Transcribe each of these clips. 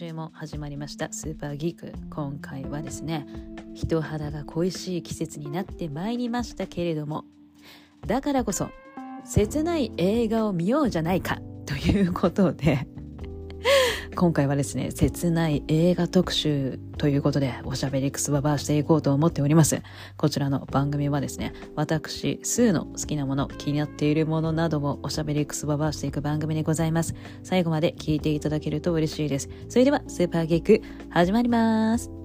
週も始まりましたスーパーギーク。今回はですね人肌が恋しい季節になってまいりましたけれどもだからこそ切ない映画を見ようじゃないかということで今回はですね、切ない映画特集ということで、おしゃべりくすばばしていこうと思っております。こちらの番組はですね、私、スーの好きなもの、気になっているものなどをおしゃべりくすばばしていく番組でございます。最後まで聞いていただけると嬉しいです。それでは、スーパーゲーク、始まります。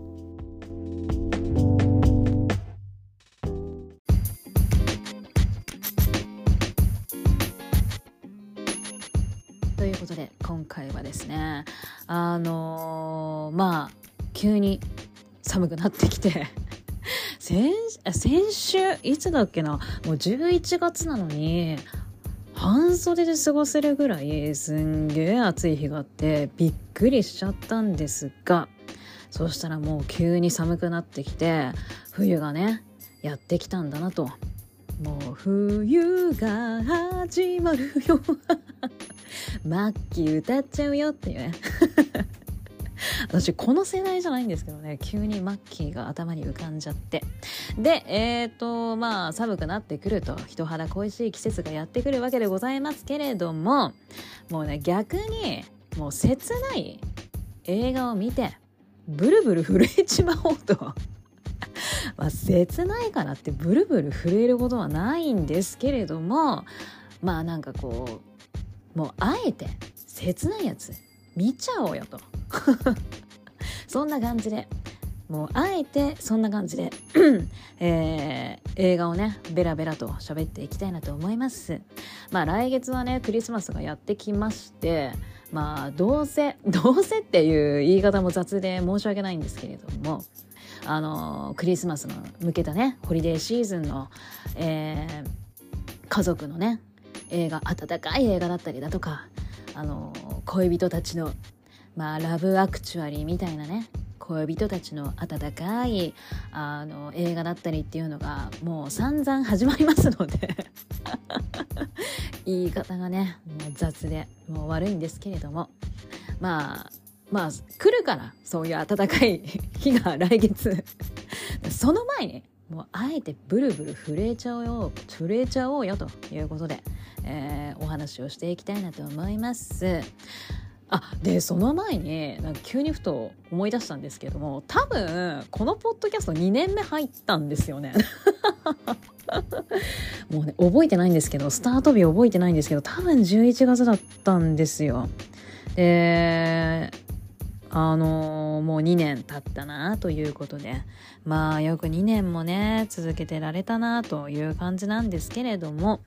急に寒くなってきて。先先週いつだっけな？もう11月なのに半袖で過ごせるぐらいすんげえ暑い日があってびっくりしちゃったんですがそしたらもう急に寒くなってきて冬がねやってきたんだなと。もう冬が始まるよ。マッキー歌っちゃうよっていうね。私この世代じゃないんですけどね急にマッキーが頭に浮かんじゃって。でえっ、ー、とまあ寒くなってくると人肌恋しい季節がやってくるわけでございますけれどももうね逆にもう切ない映画を見てブルブル震えちまおうと。まあ切ないからってブルブル震えることはないんですけれどもまあなんかこうもうあえて切ないやつ見ちゃおうよと。そんな感じで。もうあえてそんな感じで。えー、映画をねベラベラと喋っていきたいなと思います。まあ来月はねクリスマスがやってきましてまあどうせどうせっていう言い方も雑で申し訳ないんですけれどもあのクリスマスの向けたねホリデーシーズンの、えー、家族のね映画温かい映画だったりだとかあの恋人たちのまあラブアクチュアリーみたいなね恋人たちの温かいあの映画だったりっていうのがもう散々始まりますので。言い方がねもう雑でもう悪いんですけれども。まあまあ来るからそういう温かい 日が来月。その前にもうあえてブルブル震えちゃおうよ震えちゃおうよということで。えー、お話をしていきたいなと思います。あでその前になんか急にふと思い出したんですけども多分このポッドキャスト2年目入ったんですよね。もうね覚えてないんですけどスタート日覚えてないんですけど多分11月だったんですよ。であのー、もう2年経ったなということでまあよく2年もね続けてられたなという感じなんですけれども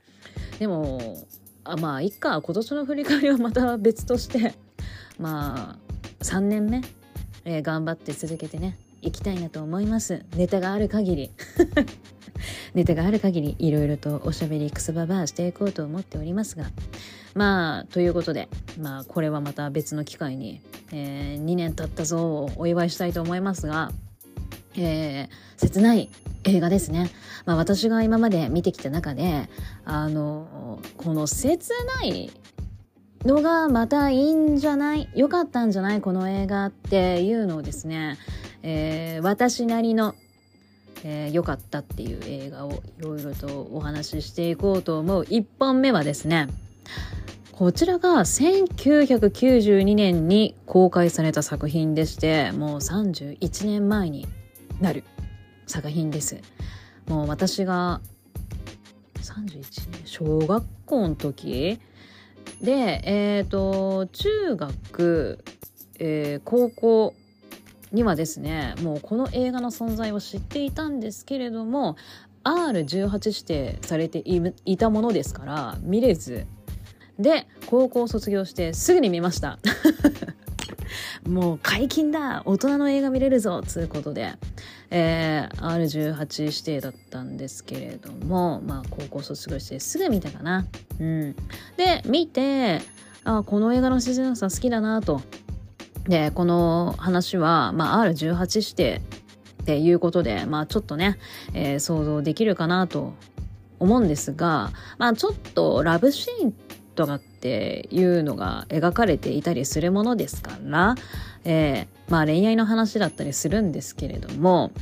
でもあまあいっか。今年の振り返りはまた別として まあ3年目、えー、頑張って続けてねいきたいなと思います。ネタがある限り。ネタがある限りいろいろとおしゃべりくすばばしていこうと思っておりますが。まあということでまあこれはまた別の機会に、えー、2年経ったぞをお祝いしたいと思いますがえー、切ない映画ですね。まあ、私が今まで見てきた中で、あの、この切ないのがまたいいんじゃない？良かったんじゃない？この映画っていうのをですね、えー、私なりのえー、かったっていう映画をいろいろとお話ししていこうと思う。1本目はですねこちらが1992年に公開された作品でしてもう31年前になる作品です。もう私が31年小学校の時？でえっ、ー、と中学、えー、高校にはですねもうこの映画の存在を知っていたんですけれども R18 指定されていたものですから見れず。で高校卒業してすぐに見ました。もう解禁だ大人の映画見れるぞつうことで、えー、R18 指定だったんですけれどもまあ高校卒業してすぐ見たかな。うん。で見てあこの映画の主人公さん好きだなと。でこの話は、まあ、R18 指定っていうことでまあちょっとね、えー、想像できるかなと思うんですがまあちょっとラブシーンってとかっていうのが描かれていたりするものですから、えー、まあ恋愛の話だったりするんですけれども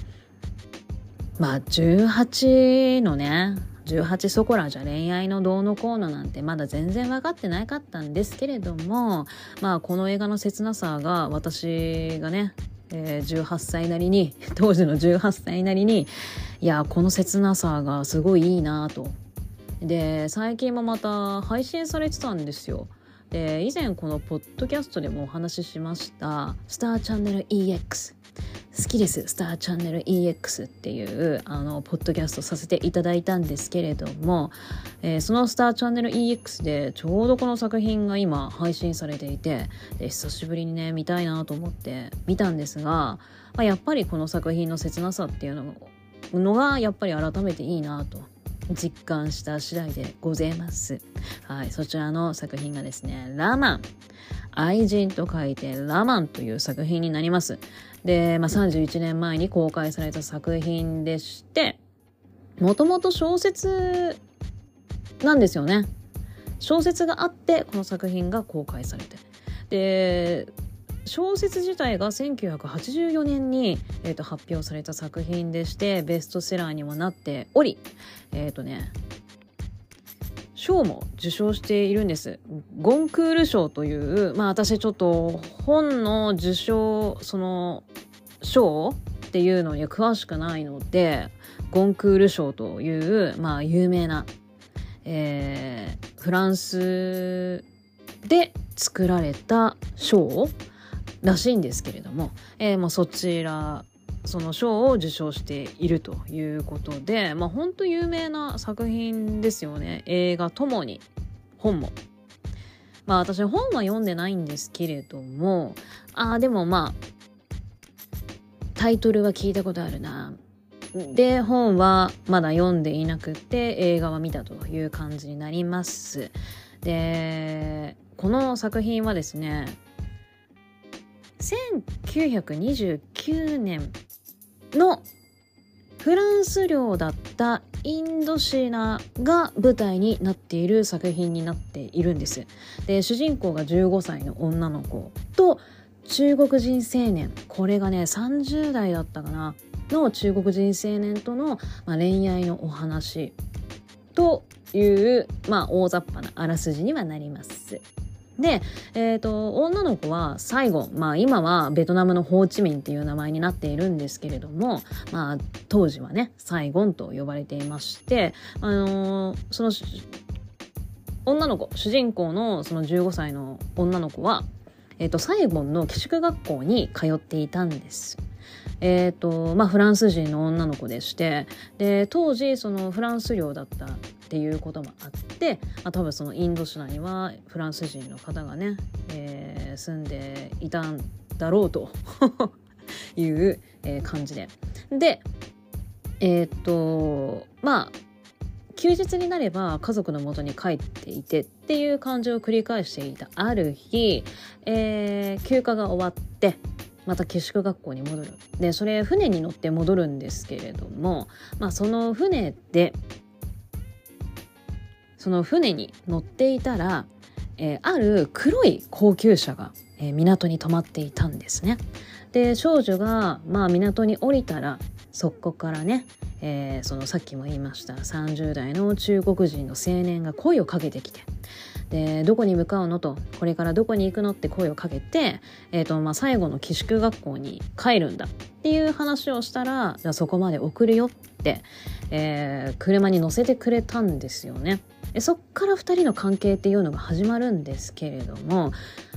まあ18のね18そこらじゃ恋愛のどうのこうのなんてまだ全然分かってなかったんですけれどもまあこの映画の切なさが私がねえー、18歳なりに 当時の18歳なりにいやこの切なさがすごいいいなとで最近もまた配信されてたんですよ。で以前このポッドキャストでもお話ししました「スターチャンネル EX」好きですスターチャンネル EX っていうあのポッドキャストさせていただいたんですけれども、えー、そのスターチャンネル EX でちょうどこの作品が今配信されていてで久しぶりにね見たいなと思って見たんですが、まあ、やっぱりこの作品の切なさっていうののがやっぱり改めていいなと実感した次第でございます。はい、そちらの作品がですね、ラマン。愛人と書いてラマンという作品になります。で、まあ、31年前に公開された作品でして、もともと小説なんですよね。小説があって、この作品が公開されて。で、小説自体が1984年に、えーと、発表された作品でしてベストセラーにもなっておりえっ、ー、とね賞も受賞しているんです。ゴンクール賞という、まあ私ちょっと本の受賞、その賞っていうのに詳しくないので、ゴンクール賞という、まあ有名な、えー、フランスで作られた賞らしいんですけれども、えー、もうそちらその賞を受賞しているということで、まあ、本当有名な作品ですよね映画ともに本も。まあ私本は読んでないんですけれどもああでもまあタイトルは聞いたことあるな。で本はまだ読んでいなくて映画は見たという感じになります。でこの作品はですね1929年のフランス領だったインドシナが舞台になっている作品になっているんです。で主人公が15歳の女の子と中国人青年これがね30代だったかなの中国人青年との、まあ、恋愛のお話という、まあ、大雑把なあらすじにはなります。で、えーと、女の子はサイゴン、まあ、今はベトナムのホーチミンっていう名前になっているんですけれども、まあ、当時はねサイゴンと呼ばれていまして、あのー、その女の子主人公のその15歳の女の子は、えーと、サイゴンの寄宿学校に通っていたんです。えーとまあ、フランス人の女の子でしてで当時そのフランス領だったっていうこともあって、まあ、多分そのインドシナにはフランス人の方がね、えー、住んでいたんだろうと いう、えー、感じで。でえー、っとまあ休日になれば家族のもとに帰っていてっていう感じを繰り返していたある日、えー、休暇が終わってまた寄宿学校に戻るでそれ船に乗って戻るんですけれども、まあ、その船でその船に乗っていたら、えー、ある黒い高級車が、えー、港に止まっていたんですね。で少女が、まあ、港に降りたらそこからね、えー、そのさっきも言いました30代の中国人の青年が声をかけてきてでどこに向かうのとこれからどこに行くのって声をかけて、えーとまあ、最後の寄宿学校に帰るんだっていう話をしたらじゃあそこまで送るよって、えー、車に乗せてくれたんですよね。そっから2人の関係っていうのが始まるんですけれども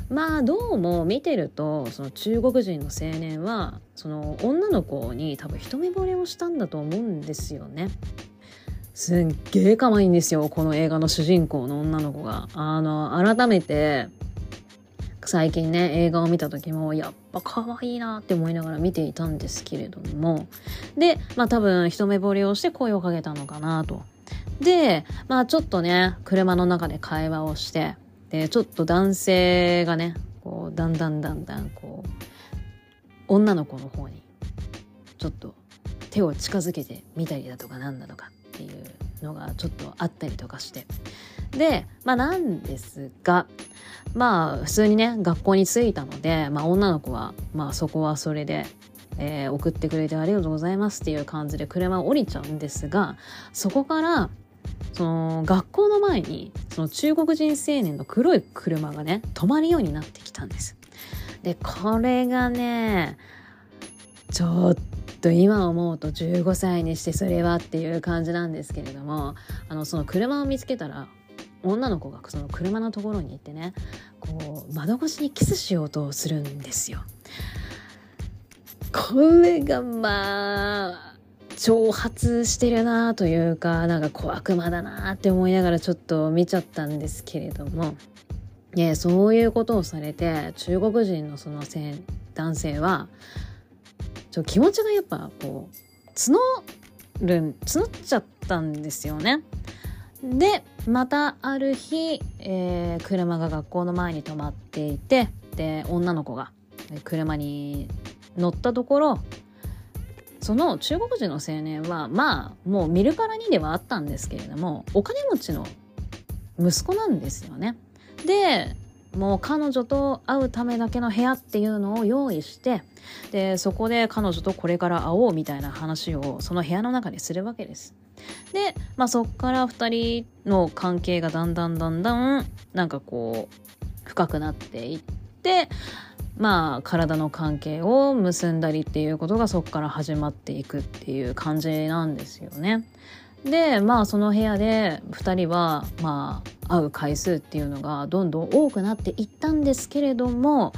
まあどうも見てるとその中国人の青年はその女の子に多分一目惚れをしたんだと思うんですよね。すっげえ可愛いんですよこの映画の主人公の女の子が。あの改めて最近ね映画を見た時もやっぱ可愛いなって思いながら見ていたんですけれども。でまあ多分一目惚れをして声をかけたのかなと。で、まあちょっとね、車の中で会話をして、で、ちょっと男性がね、こう、だんだんだんだん、こう、女の子の方に、ちょっと手を近づけてみたりだとかなんだとか。っていうのがちょっとあったりとかして。でまあなんですがまあ普通にね学校に着いたので、まあ、女の子はまあそこはそれで、えー、送ってくれてありがとうございますっていう感じで車を降りちゃうんですがそこからその学校の前にその中国人青年の黒い車がね止まるようになってきたんです。でこれがねちょっと今思うと15歳にしてそれはっていう感じなんですけれどもあのその車を見つけたら女の子がその車のところに行ってねこう窓越しにキスしようとするんですよ。これがまあ挑発してるなというかなんか小悪魔だなって思いながらちょっと見ちゃったんですけれども、ね、そういうことをされて中国人のその男性はちょ気持ちがやっぱこう募る募っちゃったんですよね。でまたある日、えー、車が学校の前に止まっていてで女の子が車に乗ったところその中国人の青年はまあもう見るからにではあったんですけれどもお金持ちの息子なんですよね。でもう彼女と会うためだけの部屋っていうのを用意してでそこで彼女とこれから会おうみたいな話をその部屋の中でするわけです。で、まあ、そっから2人の関係がだんだんだんだんなんかこう深くなっていってまあ体の関係を結んだりっていうことがそこから始まっていくっていう感じなんですよね。でまあその部屋で2人はまあ会う回数っていうのがどんどん多くなっていったんですけれども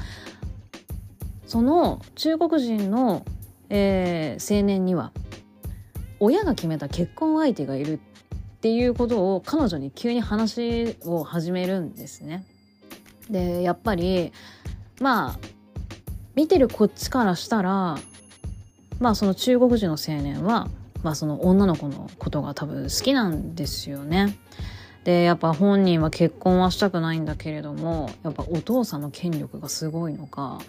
その中国人の、えー、青年には親が決めた結婚相手がいるっていうことを彼女に急に話を始めるんですね。でやっぱりまあ見てるこっちからしたらまあその中国人の青年は、まあ、その女の子のことが多分好きなんですよね。でやっぱ本人は結婚はしたくないんだけれどもやっぱお父さんの権力がすごいのか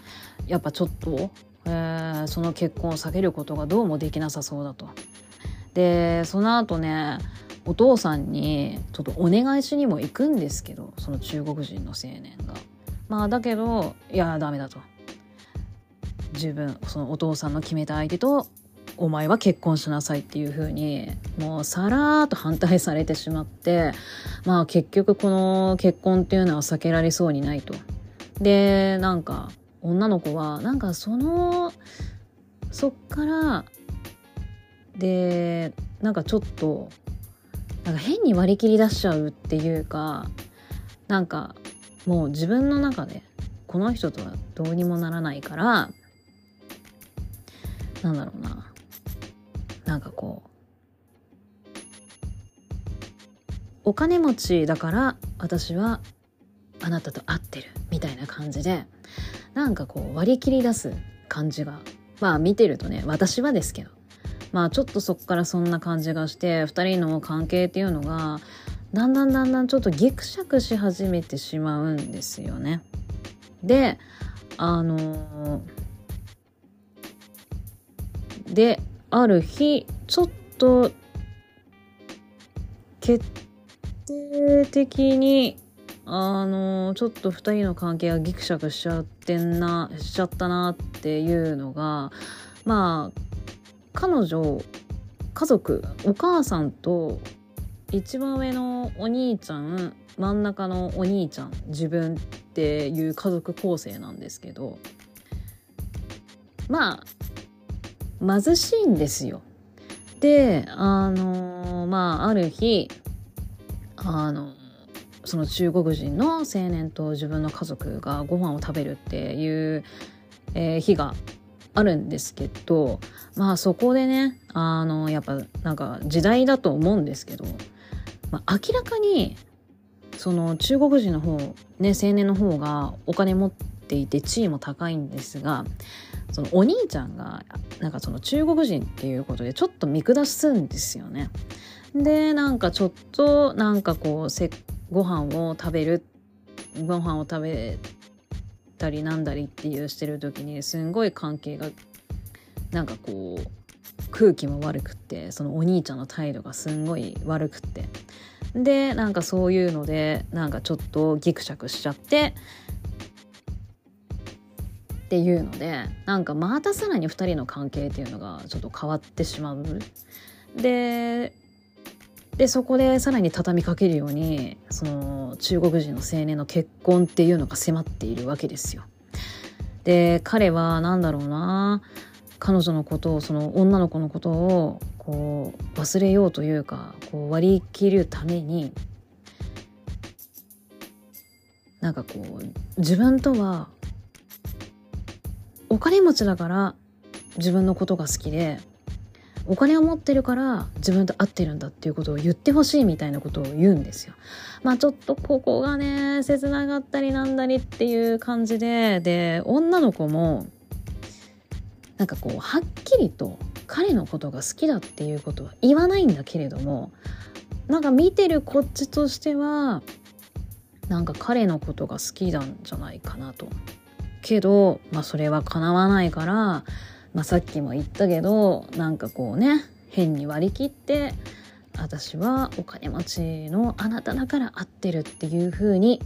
やっぱちょっと、えー、その結婚を避けることがどうもできなさそうだと。でその後ねお父さんにちょっとお願いしにも行くんですけどその中国人の青年が。まあだけどいやダメだと自分そのお父さんの決めた相手とお前は結婚しなさいっていう風にもうさらーっと反対されてしまってまあ結局この結婚っていうのは避けられそうにないと。でなんか女の子はなんかそのそっからでなんかちょっとなんか変に割り切り出しちゃうっていうかなんかもう自分の中でこの人とはどうにもならないからなんだろうな。なんかこうお金持ちだから私はあなたと会ってるみたいな感じでなんかこう割り切り出す感じがまあ見てるとね私はですけどまあちょっとそこからそんな感じがして2人の関係っていうのがだんだんだんだんちょっとギクシャクし始めてしまうんですよね。であのである日ちょっと決定的にあのちょっと2人の関係がギクシャクしちゃってんなしちゃったなっていうのがまあ彼女家族お母さんと一番上のお兄ちゃん真ん中のお兄ちゃん自分っていう家族構成なんですけどまあ貧しいんですよ。であのまあある日あのその中国人の青年と自分の家族がご飯を食べるっていう、えー、日があるんですけどまあそこでねあのやっぱなんか時代だと思うんですけどまあ、明らかにその中国人の方ね青年の方がお金持っていて地位も高いんですがそのお兄ちゃんがなんかその中国人っていうことでちょっと見下すんですよね。でなんかちょっとなんかこうせご飯を食べるご飯を食べたりなんだりっていうしてる時にすんごい関係がなんかこう空気も悪くってそのお兄ちゃんの態度がすんごい悪くってでなんかそういうのでなんかちょっとギクシャクしちゃってっていうのでなんかまたさらに2人の関係っていうのがちょっと変わってしまう。ででそこでさらに畳みかけるようにその中国人の青年の結婚っていうのが迫っているわけですよ。で彼は何だろうな彼女のことをその女の子のことをこう忘れようというかこう割り切るためになんかこう自分とはお金持ちだから自分のことが好きでお金を持ってるから自分と合ってるんだっていうことを言ってほしいみたいなことを言うんですよ。まあちょっとここがね切なかったりなんだりっていう感じでで女の子もなんかこうはっきりと彼のことが好きだっていうことは言わないんだけれどもなんか見てるこっちとしてはなんか彼のことが好きなんじゃないかなと。けど、まあ、それは叶わないからまあ、さっきも言ったけどなんかこうね変に割り切って私はお金持ちのあなただから合ってるっていう風に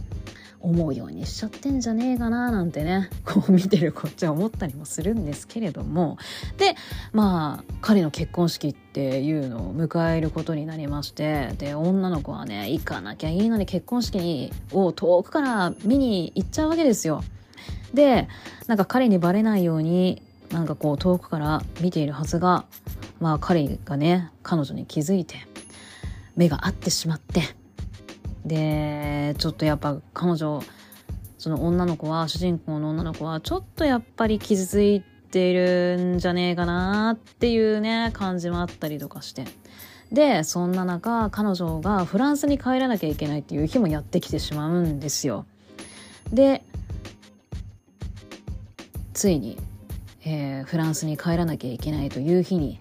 思うようにしちゃってんじゃねえかななんてねこう見てるこっちは思ったりもするんですけれどもでまあ彼の結婚式っていうのを迎えることになりましてで女の子はね行かなきゃいいのに結婚式を遠くから見に行っちゃうわけですよ。でなんか彼にバレないようになんかこう遠くから見ているはずがまあ彼がね彼女に気づいて目が合ってしまってでちょっとやっぱ彼女その女の子は主人公の女の子はちょっとやっぱり傷ついているんじゃねえかなっていうね感じもあったりとかしてでそんな中彼女がフランスに帰らなきゃいけないっていう日もやってきてしまうんですよ。でついにえー、フランスに帰らなきゃいけないという日に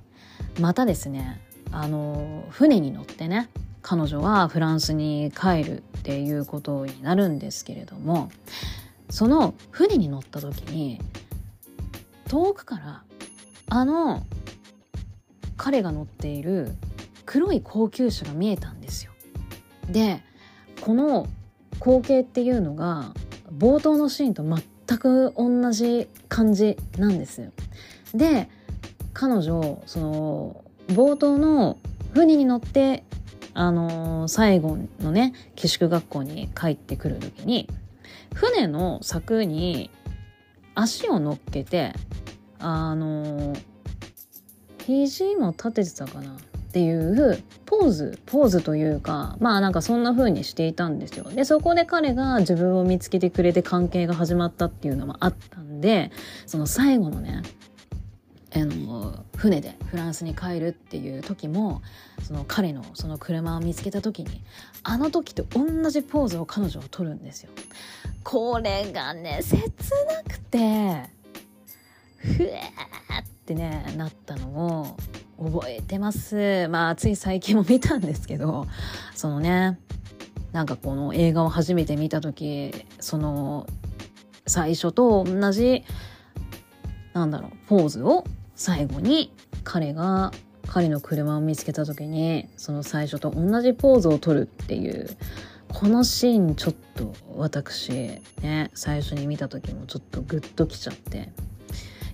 またですねあの船に乗ってね彼女はフランスに帰るっていうことになるんですけれどもその船に乗った時に遠くからあの彼が乗っている黒い高級車が見えたんですよ。でこの光景っていうのが冒頭のシーンと全く同じ感じなんですよ。で彼女その冒頭の船に乗ってあのー、最後のね寄宿学校に帰ってくる時に船の柵に足を乗っけてあのー、肘も立ててたかなっていうポーズポーズというかまあなんかそんな風にしていたんですよでそこで彼が自分を見つけてくれて関係が始まったっていうのもあったんでその最後のねあの船でフランスに帰るっていう時もその彼のその車を見つけた時にあの時と同じポーズを彼女は取るんですよ。これがね切なくてふえーってねなったのを覚えてます。まあつい最近も見たんですけどそのねなんかこの映画を初めて見た時その最初と同じなんだろうポーズを最後に彼が彼の車を見つけた時にその最初と同じポーズを取るっていうこのシーンちょっと私ね最初に見た時もちょっとグッときちゃって。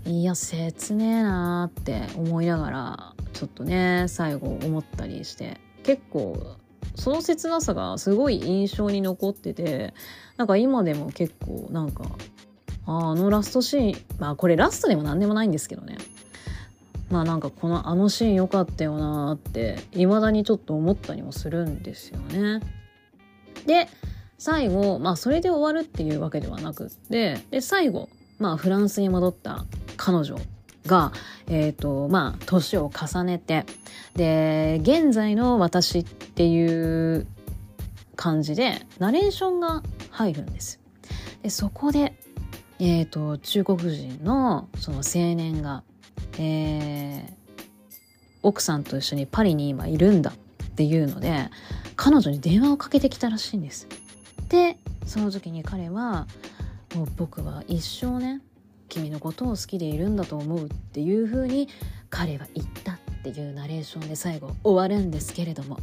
いや切ねえなーって思いながらちょっとね最後思ったりして結構その切なさがすごい印象に残っててなんか今でも結構なんかああのラストシーンまあこれラストでも何でもないんですけどねまあなんかこのあのシーン良かったよなーって未だにちょっと思ったりもするんですよね。で最後まあそれで終わるっていうわけではなくってで最後まあフランスに戻った彼女が、えっ、ー、と、まあ、年を重ねて、で、現在の私っていう感じで、ナレーションが入るんです。で、そこで、えっ、ー、と、中国人のその青年が、えー、奥さんと一緒にパリに今いるんだっていうので、彼女に電話をかけてきたらしいんです。で、その時に彼は、もう僕は一生ね、君のことを好きでいるんだと思うっていう風に彼は言ったっていうナレーションで最後終わるんですけれども。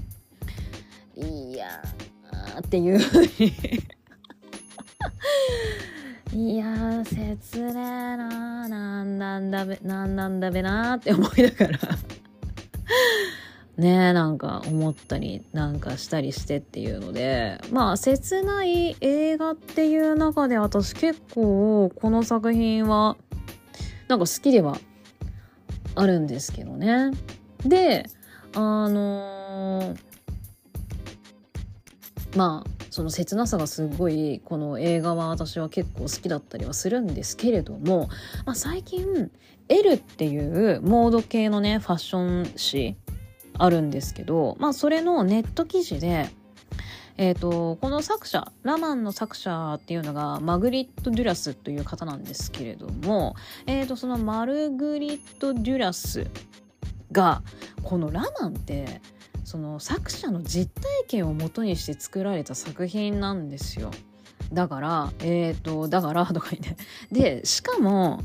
いやっていうふうに。いや切ねえなー。なんなんだべなんなんだべなーって思いながら。ねなんか思ったりなんかしたりしてっていうのでまあ切ない映画っていう中で私結構この作品はなんか好きではあるんですけどね。であのー、まあその切なさがすごいこの映画は私は結構好きだったりはするんですけれども、まあ、最近 L っていうモード系のねファッション誌あるんですけど、まあ、それのネット記事でえーと、この作者ラマンの作者っていうのがマグリット・デュラスという方なんですけれども、えーとそのマルグリット・デュラスがこのラマンってその作者の実体験をもとにして作られた作品なんですよ。だからえっ、ー、とだからとか言ってでしかも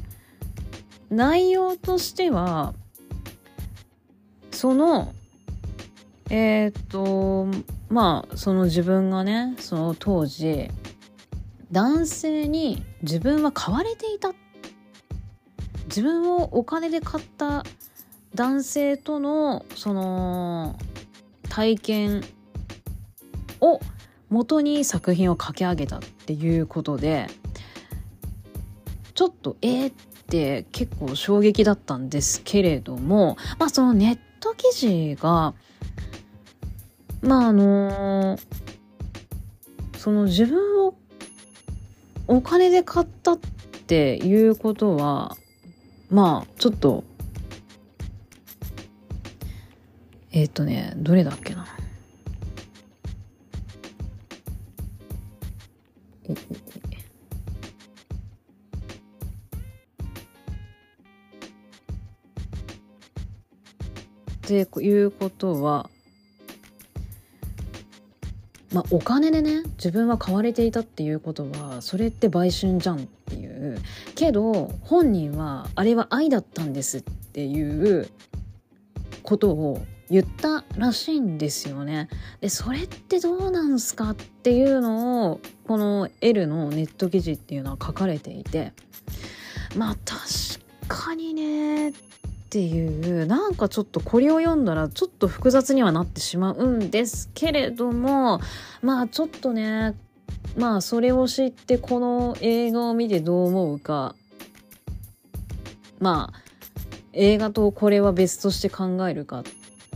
内容としてはそのえっ、とまあその自分がねその当時男性に自分は買われていた。自分をお金で買った男性とのその体験を元に作品を書き上げたっていうことでちょっとえー、って結構衝撃だったんですけれどもまあそのネット記事がまああの、その自分をお金で買ったっていうことはまあちょっとえっ、ー、とねどれだっけな。っていうことはまあ、お金でね自分は買われていたっていうことはそれって売春じゃんっていうけど本人はあれは愛だったんですっていうことを言ったらしいんですよね。でそれってどうなんすかっていうのをこの L のネット記事っていうのは書かれていてまあ確かにねっていうなんかちょっとこれを読んだらちょっと複雑にはなってしまうんですけれどもまあちょっとねまあそれを知ってこの映画を見てどう思うか。まあ映画とこれは別として考えるか。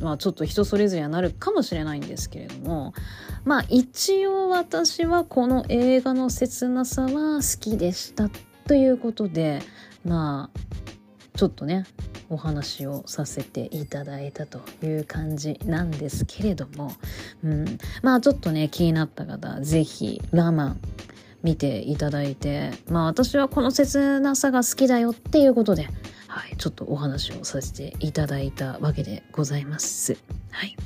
まあちょっと人それぞれはなるかもしれないんですけれども。まあ一応私はこの映画の切なさは好きでしたということでまあちょっとねお話をさせていただいたという感じなんですけれども、うん、まあちょっとね気になった方是非我慢見ていただいてまあ私はこの切なさが好きだよっていうことではい、ちょっとお話をさせていただいたわけでございます。はい。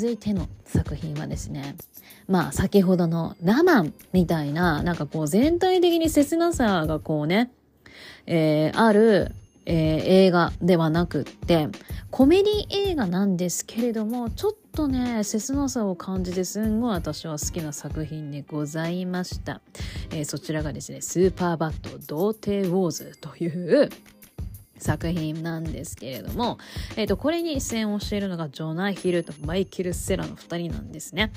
続いての作品はですねまあ先ほどのラマンみたいななんかこう全体的に切なさがこうね、えー、ある、えー、映画ではなくってコメディ映画なんですけれどもちょっとね切なさを感じてすんごい私は好きな作品でございました、えー、そちらがですねスーパーバット童貞ウォーズという作品なんですけれども、えー、とこれに出演をしているのがジョナヒルとマイケル・セラの2人なんですね。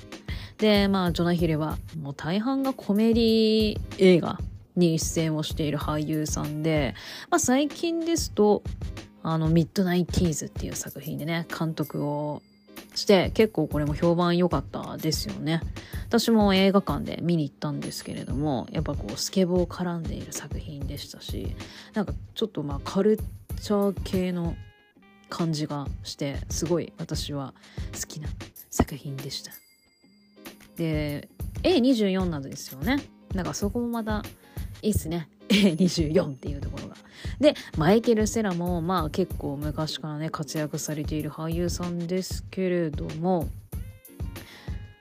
でまあジョナヒルはもう大半がコメディ映画に出演をしている俳優さんで、まあ、最近ですとあのミッドナイティーズっていう作品でね監督をして結構これも評判良かったですよね。私も映画館で見に行ったんですけれどもやっぱこうスケボー絡んでいる作品でしたしなんかちょっとまあカルチャー系の感じがしてすごい私は好きな作品でした。で A24 なんですよね。だかそこもまたいいっすね。24っていうところが。でマイケル・セラもまあ結構昔からね活躍されている俳優さんですけれども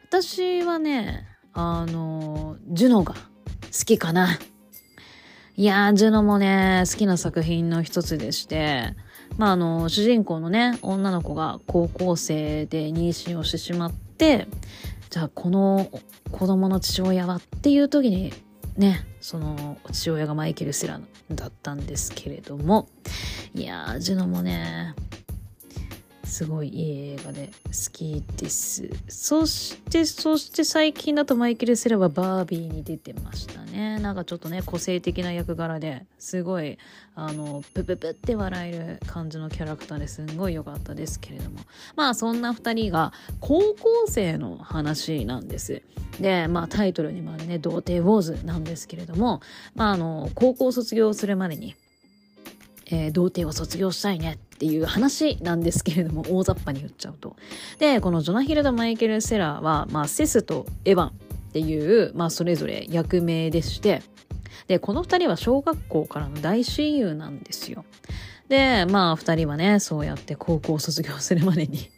私はねあのジュノが好きかな。いやージュノもね好きな作品の一つでしてまああの主人公のね女の子が高校生で妊娠をしてしまってじゃあこの子供の父親はっていう時にねその父親がマイケル・セラだったんですけれども。いやージュノもねすごいいい映画で好きです。そしてそして最近だとマイケル・セラはバービーに出てましたね。なんかちょっとね個性的な役柄ですごいあのプププって笑える感じのキャラクターですんごい良かったですけれども。まあそんな2人が高校生の話なんです。でまあタイトルにもあるね童貞ウォーズなんですけれども。まああの高校卒業するまでにえー、童貞を卒業したいねっていう話なんですけれども大雑把に言っちゃうと。でこのジョナヒルダ・マイケル・セラーは、まあ、セスとエヴァンっていう、まあ、それぞれ役名でしてでこの2人は小学校からの大親友なんですよ。でまあ2人はねそうやって高校を卒業するまでに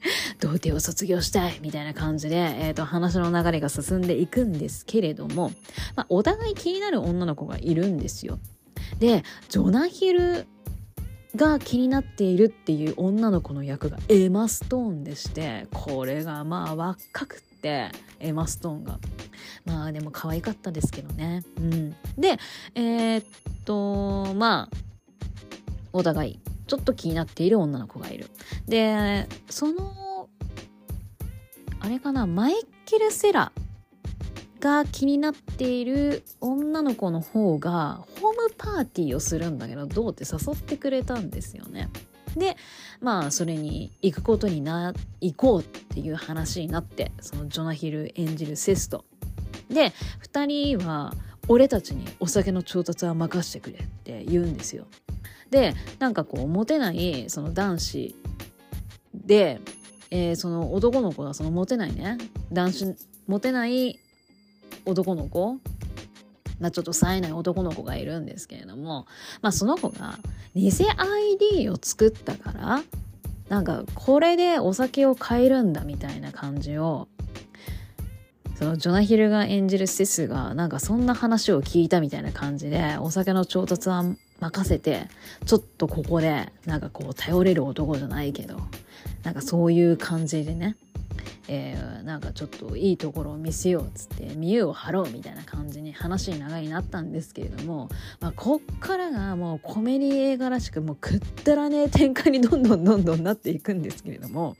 童貞を卒業したいみたいな感じで、えーと、話の流れが進んでいくんですけれども、まあ、お互い気になる女の子がいるんですよ。でジョナヒルが気になっているっていう女の子の役がエマ・ストーンでしてこれがまあ若くってエマ・ストーンが。まあでも可愛かったですけどね。うん。でえー、っとまあお互いちょっと気になっている女の子がいる。でそのあれかなマイケル・セラが気になっている女の子の方がホームパーティーをするんだけどどうって誘ってくれたんですよね。でまあそれに行くことにな行こうっていう話になってそのジョナヒル演じるセストで2人は俺たちにお酒の調達は任してくれって言うんですよ。でなんかこうモテないその男子で、えー、その男の子がそのモテないね男子モテない男の子？まあ、ちょっと冴えない男の子がいるんですけれども、まあ、その子が偽 ID を作ったからなんかこれでお酒を買えるんだみたいな感じをそのジョナヒルが演じるセスがなんかそんな話を聞いたみたいな感じでお酒の調達は任せてちょっとここでなんかこう頼れる男じゃないけどなんかそういう感じでね。えー、なんかちょっといいところを見せようっつって見栄を張ろうみたいな感じに話に長いなったんですけれども、まあ、こっからがもうコメディ映画らしくもうくったらねえ展開にどんどんどんどんなっていくんですけれども。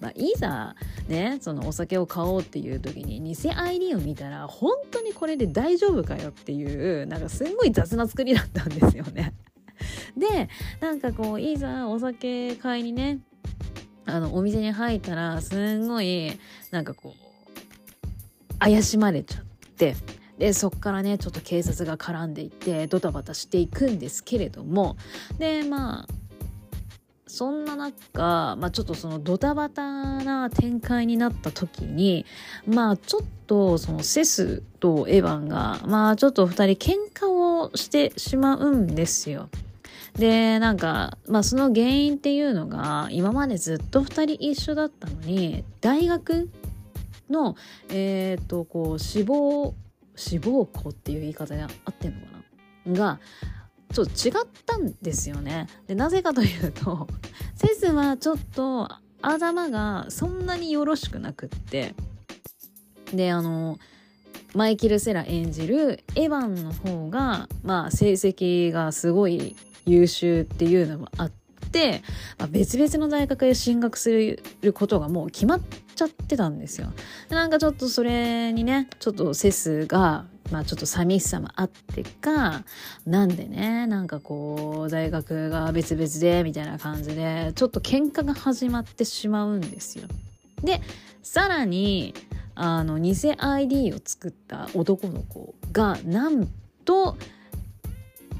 まあ、いざねそのお酒を買おうっていう時に偽 ID を見たら本当にこれで大丈夫かよっていうなんかすんごい雑な作りだったんですよね。でなんかこういざお酒買いにねあのお店に入ったらすんごいなんかこう怪しまれちゃってでそっからねちょっと警察が絡んでいってドタバタしていくんですけれどもでまあそんな中、まあ、ちょっとそのドタバタな展開になった時にまあちょっとそのセスとエヴァンがまあちょっと2人喧嘩をしてしまうんですよ。でなんか、まあ、その原因っていうのが今までずっと2人一緒だったのに大学のえっ、とこう死亡死亡校っていう言い方で合ってんのかな？がちょっと違ったんですよね。でなぜかというとセスはちょっと頭がそんなによろしくなくってであのマイケル・セラ演じるエヴァンの方がまあ成績がすごい優秀っていうのもあって、まあ、別々の大学へ進学することがもう決まっちゃってたんですよ。なんかちょっとそれにねちょっとセスがまあちょっと寂しさもあってかなんでねなんかこう大学が別々でみたいな感じでちょっと喧嘩が始まってしまうんですよ。でさらにあの偽 ID を作った男の子がなんと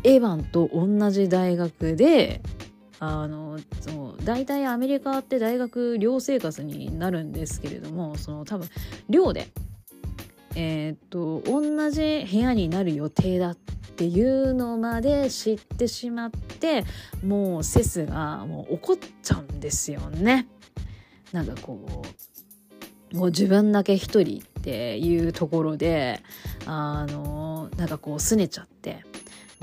エヴァンと同じ大学であのその大体アメリカって大学寮生活になるんですけれどもその多分寮で、えー、っと同じ部屋になる予定だっていうのまで知ってしまってもうセスがもう怒っちゃうんですよね。なんかこうもう自分だけ一人っていうところであのなんかこう拗ねちゃって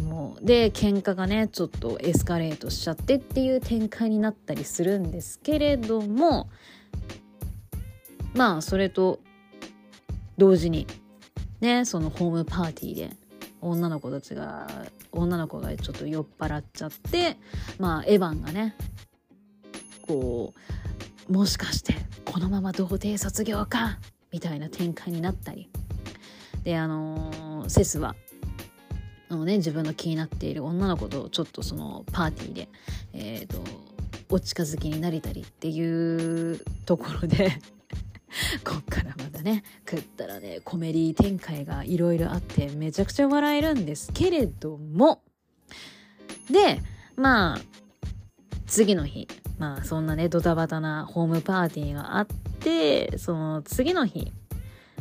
もうで喧嘩がねちょっとエスカレートしちゃってっていう展開になったりするんですけれどもまあそれと同時にねそのホームパーティーで女の子たちが女の子がちょっと酔っ払っちゃってまあエヴァンがねこうもしかしてこのまま童貞卒業かみたいな展開になったり。であのー、セスはのね自分の気になっている女の子とちょっとそのパーティーでえっ、ー、とお近づきになりたりっていうところで こっからまたね食ったらねコメディ展開がいろいろあってめちゃくちゃ笑えるんですけれども。でまあ次の日まあそんなねドタバタなホームパーティーがあってその次の日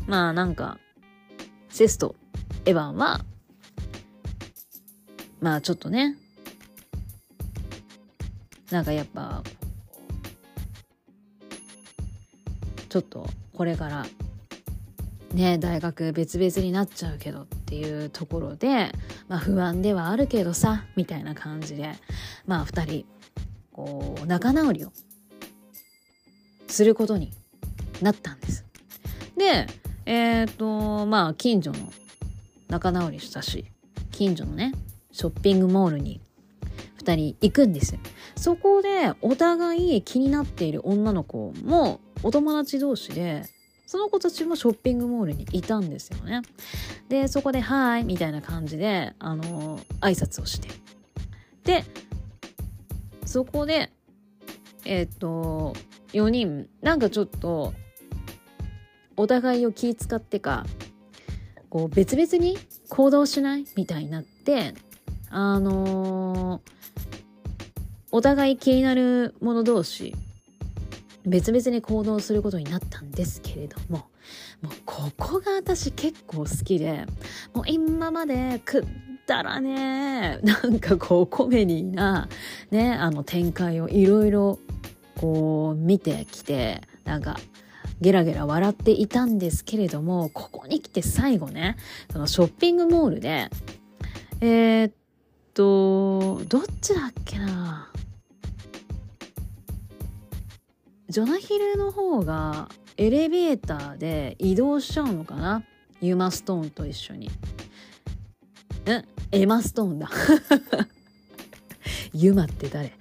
まあなんかセスとエヴァンはまあちょっとねなんかやっぱちょっとこれからね大学別々になっちゃうけどっていうところで、まあ、不安ではあるけどさみたいな感じでまあ2人こう仲直りをすることになったんです。でえっ、ー、とまあ近所の仲直りしたし近所のねショッピングモールに2人行くんですそこでお互い気になっている女の子もお友達同士でその子たちもショッピングモールにいたんですよね。でそこで「はい」みたいな感じであの挨拶をして。でそこでえっ、と4人なんかちょっとお互いを気使ってかこう別々に行動しない？みたいになってあの、お互い気になる者同士別々に行動することになったんですけれどももうここが私結構好きでもう今までくったらねなんかこうコメディなねあの展開をいろいろこう見てきてなんかゲラゲラ笑っていたんですけれどもここに来て最後ねそのショッピングモールでえー、っとどっちだっけな？ジョナヒルの方がエレベーターで移動しちゃうのかな？ユマストーンと一緒に。んエマストーンだ。ユマって誰？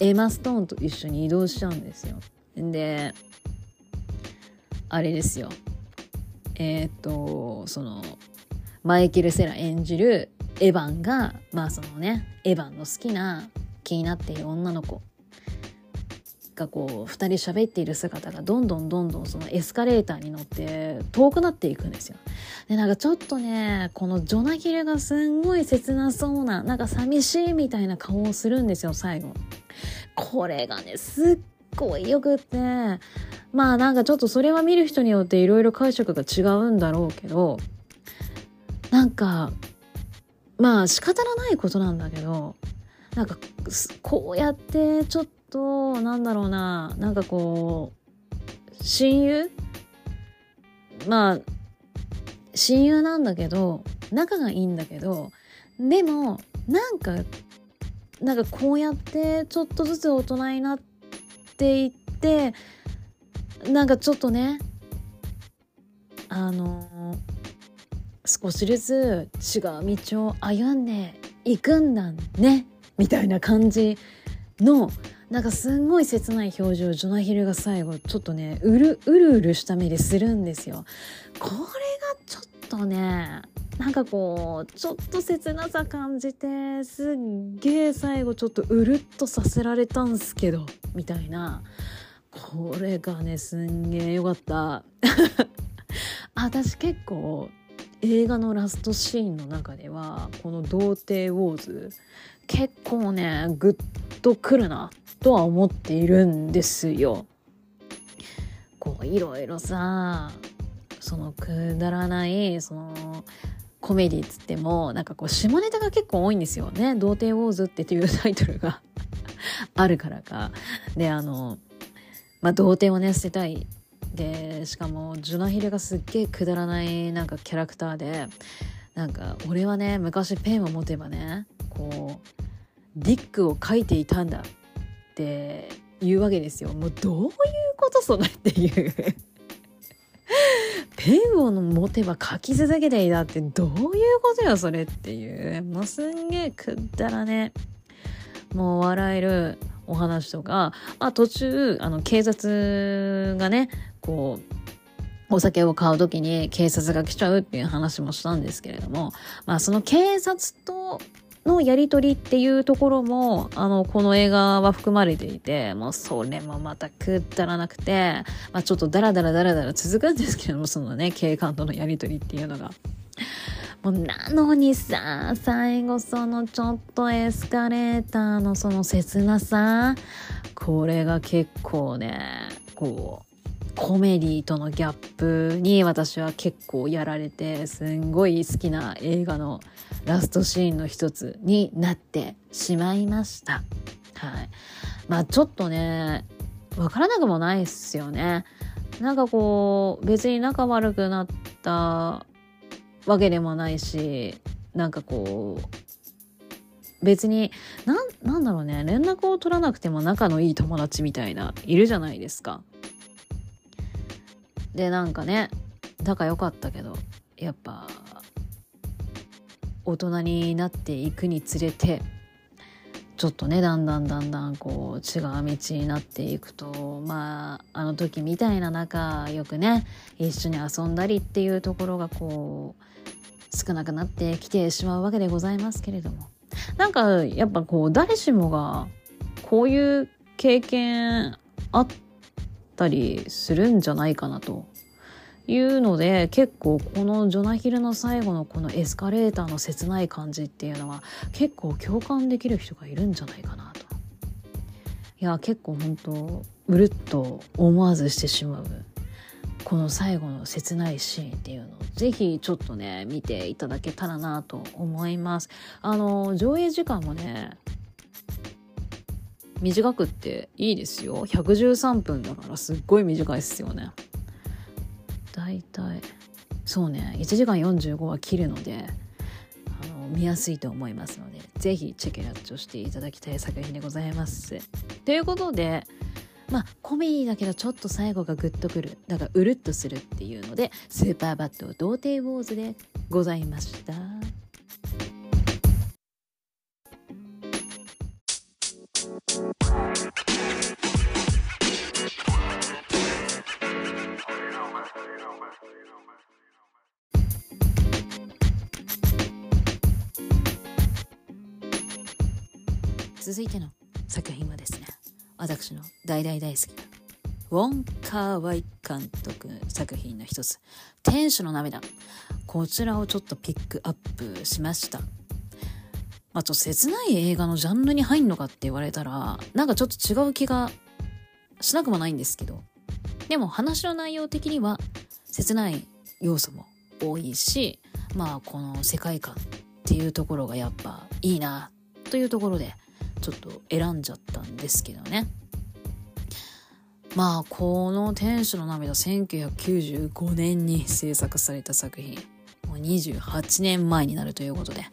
エマストーンと一緒に移動しちゃうんですよ。で、あれですよ。えー、っと、その、マイケル・セラ演じるエヴァンが、まあそのね、エヴァンの好きな気になっている女の子がこう2人喋っている姿がどんどんどんどんそのエスカレーターに乗って遠くなっていくんですよ。でなんかちょっとねこのジョナヒルがすんごい切なそうななんか寂しいみたいな顔をするんですよ最後。これがねすっごいよくってまあなんかちょっとそれは見る人によっていろいろ解釈が違うんだろうけどなんかまあ仕方のないことなんだけどなんかこうやってちょっとなんだろうななんかこう親友？まあ親友なんだけど仲がいいんだけどでもなんかなんかこうやってちょっとずつ大人になっていってなんかちょっとねあの少しずつ違う道を歩んでいくんだねみたいな感じのなんかすんごい切ない表情ジョナヒルが最後ちょっとねうるうるうるした目でするんですよ。これがちょっとねなんかこうちょっと切なさ感じてすっげえ最後ちょっとうるっとさせられたんすけどみたいなこれがねすんげえよかった 私結構映画のラストシーンの中ではこの「童貞ウォーズ」結構ねグッとくるなとは思っているんですよ。こういろいろさそのくだらないそのコメディっつってもなんかこう下ネタが結構多いんですよね「童貞ウォーズ」っていうタイトルが あるからかであのまあ童貞をね捨てたいでしかもジュナヒルがすっげえくだらないなんかキャラクターでなんか俺はね昔ペンを持てばねこうディックを書いていたんだって言うわけですよ。もうどういうことそれっていう。ペンを持てば書き続けていたってどういうことよそれっていう。もうすんげえくだらねもう笑えるお話とか、あ、途中あの警察がねこうお酒を買う時に警察が来ちゃうっていう話もしたんですけれども、まあ、その警察とのやり取りっていうところも、あの、この映画は含まれていて、もうそれもまたくだらなくて、まあちょっとダラダラダラダラ続くんですけれども、そのね、警官とのやり取りっていうのが。もうなのにさ、最後そのちょっとエスカレーターのその切なさ、これが結構ね、こう、コメディとのギャップに私は結構やられてすんごい好きな映画のラストシーンの一つになってしまいました。はい。まあちょっとね、わからなくもないっすよね。なんかこう、別に仲悪くなったわけでもないし、なんかこう、別に、な、なんだろうね、連絡を取らなくても仲のいい友達みたいな、いるじゃないですか。でなんかね仲良かったけどやっぱ大人になっていくにつれてちょっとねだんだんだんだんこう違う道になっていくとまああの時みたいな仲よくね一緒に遊んだりっていうところがこう少なくなってきてしまうわけでございますけれども。なんかやっぱこう誰しもがこういう経験あったりするんじゃないかなというので結構このジョナヒルの最後のこのエスカレーターの切ない感じっていうのは結構共感できる人がいるんじゃないかなと。いや結構本当うるっと思わずしてしまうこの最後の切ないシーンっていうのをぜひちょっとね見ていただけたらなと思います。あの上映時間もね短くっていいですよ113分だからすっごい短いっすよね大体。そうね。1時間45は切るのであの見やすいと思いますので是非チェケラッチョしていただきたい作品でございます。ということでまあコメディだけどちょっと最後がグッとくる。だからうるっとするっていうのでスーパーバット童貞ウォーズでございました。続いての作品はですね私の大大大好きなウォン・カー・ワイ監督作品の一つ「天使の涙」こちらをちょっとピックアップしました。まあ、ちょっと切ない映画のジャンルに入んのかって言われたらなんかちょっと違う気がしなくもないんですけどでも話の内容的には切ない要素も多いしまあこの世界観っていうところがやっぱいいなというところでちょっと選んじゃったんですけどね。まあこの「天使の涙」1995年に制作された作品。もう28年前になるということで。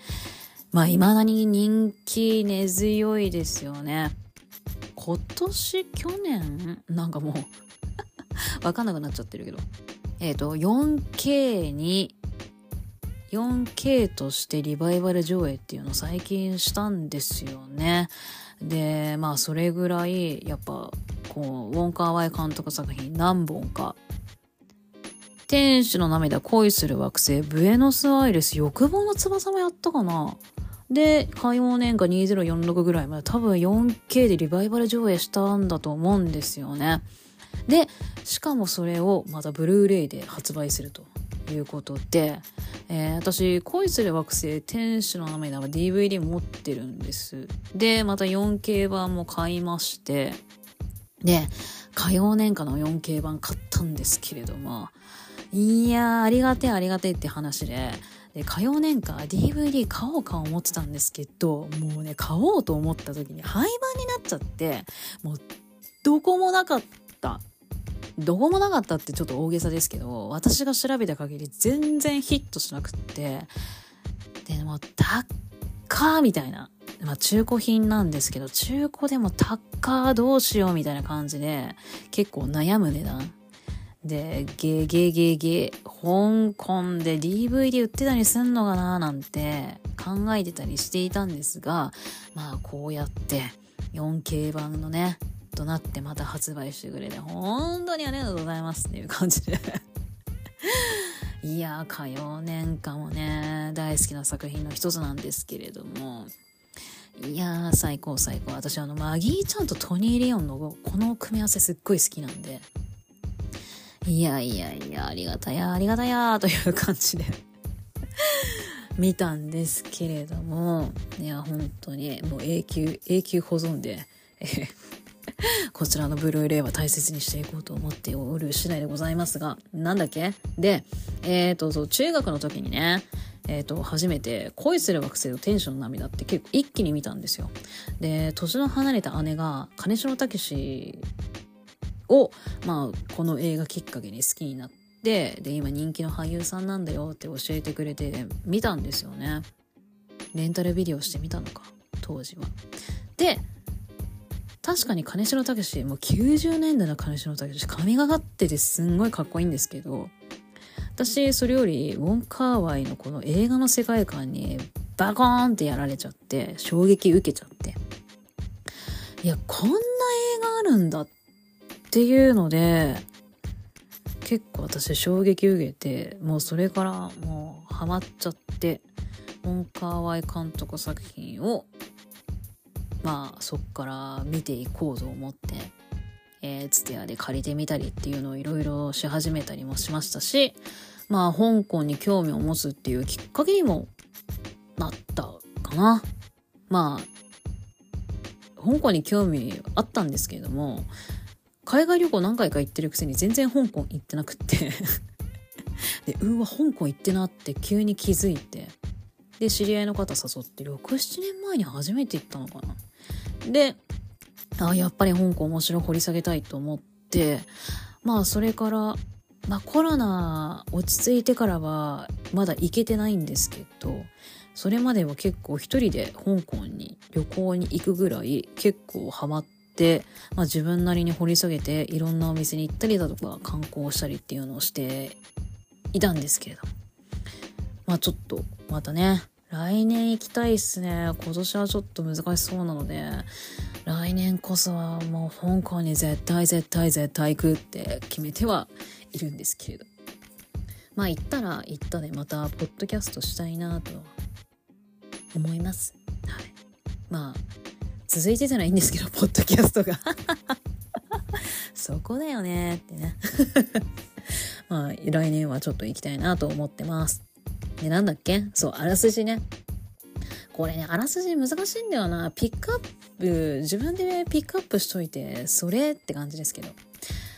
まあ未だに人気根強いですよね。今年去年？なんかもうわかんなくなっちゃってるけど。えっ、ー、と 4K に 4K としてリバイバル上映っていうのを最近したんですよね。で、まあそれぐらいやっぱこう、ウォンカーワイ監督作品何本か天使の涙恋する惑星ブエノスアイレス欲望の翼もやったかなで、海洋年間2046ぐらいまで多分 4K でリバイバル上映したんだと思うんですよね。で、しかもそれをまたブルーレイで発売すると。いうことで、えー、私恋する惑星天使の涙は DVD 持ってるんですでまた 4K 版も買いましてで火曜年間の 4K 版買ったんですけれどもいやー、ありがてえありがてえって話で、で、火曜年間 DVD 買おうか思ってたんですけど、もうね、買おうと思った時に廃盤になっちゃって、もう、どこもなかった。どこもなかったってちょっと大げさですけど、私が調べた限り全然ヒットしなくって、で、もう、高みたいな。まあ中古品なんですけど、中古でも高どうしようみたいな感じで、結構悩む値段。で、ゲゲゲゲ、香港で DVD 売ってたりすんのかななんて考えてたりしていたんですが、まあこうやって 4K 版のね、となってまた発売してくれて、本当にありがとうございますっていう感じで。いやー、歌謡年間もね、大好きな作品の一つなんですけれども、いやー、最高最高。私あの、マギーちゃんとトニー・リオンのこの組み合わせすっごい好きなんで、いやいやいや、ありがたや、ありがたや、という感じで。見たんですけれども、いや、本当に、もう永久、永久保存で、え こちらのブルーレイは大切にしていこうと思っておる次第でございますが、なんだっけ？で、えっ、ー、と、中学の時にね、えっ、ー、と、初めて恋する惑星のテンションの涙って結構一気に見たんですよ。で、年の離れた姉が金城武を、まあ、この映画きっかけに好きになって、で、今人気の俳優さんなんだよって教えてくれて見たんですよね。レンタルビデオしてみたのか、当時は。で、確かに金城武もう90年代の金城武髪がかっててすんごいかっこいいんですけど、私、それより、ウォン・カーワイのこの映画の世界観にバコーンってやられちゃって、衝撃受けちゃって。いや、こんな映画あるんだっていうので、結構私衝撃受けて、もうそれからもうハマっちゃって、モンカーワイ監督作品を、まあそっから見ていこうと思って、えー、ツテアで借りてみたりっていうのをいろいろし始めたりもしましたし、まあ香港に興味を持つっていうきっかけにもなったかな。まあ、香港に興味あったんですけれども、海外旅行何回か行ってるくせに全然香港行ってなくってで、うわ、香港行ってなって急に気づいて、で、知り合いの方誘って、6、7年前に初めて行ったのかな。で、あ、やっぱり香港面白掘り下げたいと思って、まあ、それから、まあ、コロナ落ち着いてからは、まだ行けてないんですけど、それまでは結構一人で香港に旅行に行くぐらい結構ハマって、まあ、自分なりに掘り下げていろんなお店に行ったりだとか観光したりっていうのをしていたんですけれどまあちょっとまたね来年行きたいっすね。今年はちょっと難しそうなので。来年こそはもう香港に絶対絶対絶対行くって決めてはいるんですけれど。まあ行ったら行ったでまたポッドキャストしたいなと思います。はい。まあ続いてたらいいんですけど、ポッドキャストが。そこだよねってね。まあ、来年はちょっと行きたいなと思ってます。で、なんだっけ？そう、あらすじね。これね、あらすじ難しいんだよな。ピックアップ、自分でピックアップしといて、それって感じですけど。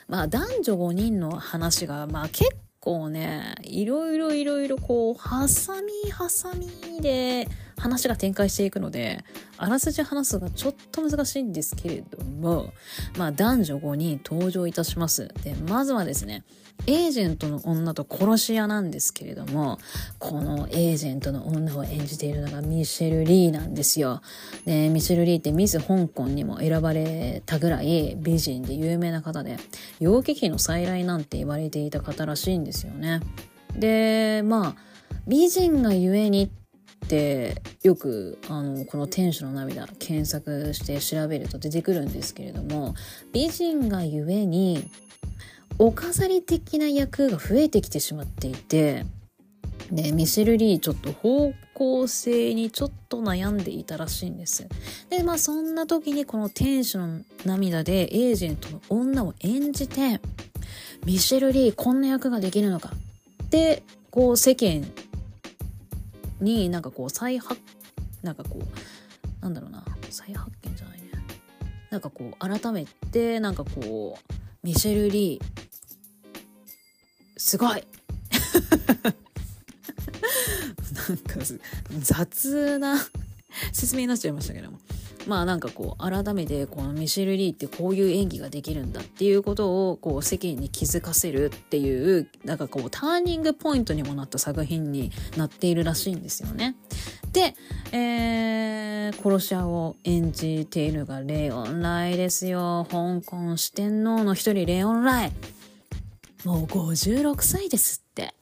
まあ、男女5人の話が、まあ結構ね、いろいろいろいろこう、ハサミハサミで、話が展開していくので、あらすじ話すのがちょっと難しいんですけれども、まあ男女5人登場いたします。で、まずはですね、エージェントの女と殺し屋なんですけれども、このエージェントの女を演じているのがミシェル・リーなんですよ。で、ミシェル・リーってミス香港にも選ばれたぐらい美人で有名な方で、陽気期の再来なんて言われていた方らしいんですよね。で、まあ、美人がゆえにってよくあのこの「天使の涙」検索して調べると出てくるんですけれども美人がゆえにお飾り的な役が増えてきてしまっていてでミシェル・リーちょっと方向性にちょっと悩んでいたらしいんです。でまあそんな時にこの「天使の涙」でエージェントの女を演じてミシェル・リーこんな役ができるのかってこう世間になんかこう再発なんかこうなんだろうな再発見じゃないねなんかこう改めてなんかこうミシェル・リー。すごい。なんか雑な説明になっちゃいましたけども。まあなんかこう改めてこのミシェル・リーってこういう演技ができるんだっていうことをこう世間に気づかせるっていうなんかこうターニングポイントにもなった作品になっているらしいんですよね。で、えー、殺し屋を演じているがレオン・ライですよ。香港四天王の一人レオン・ライ。もう56歳ですって。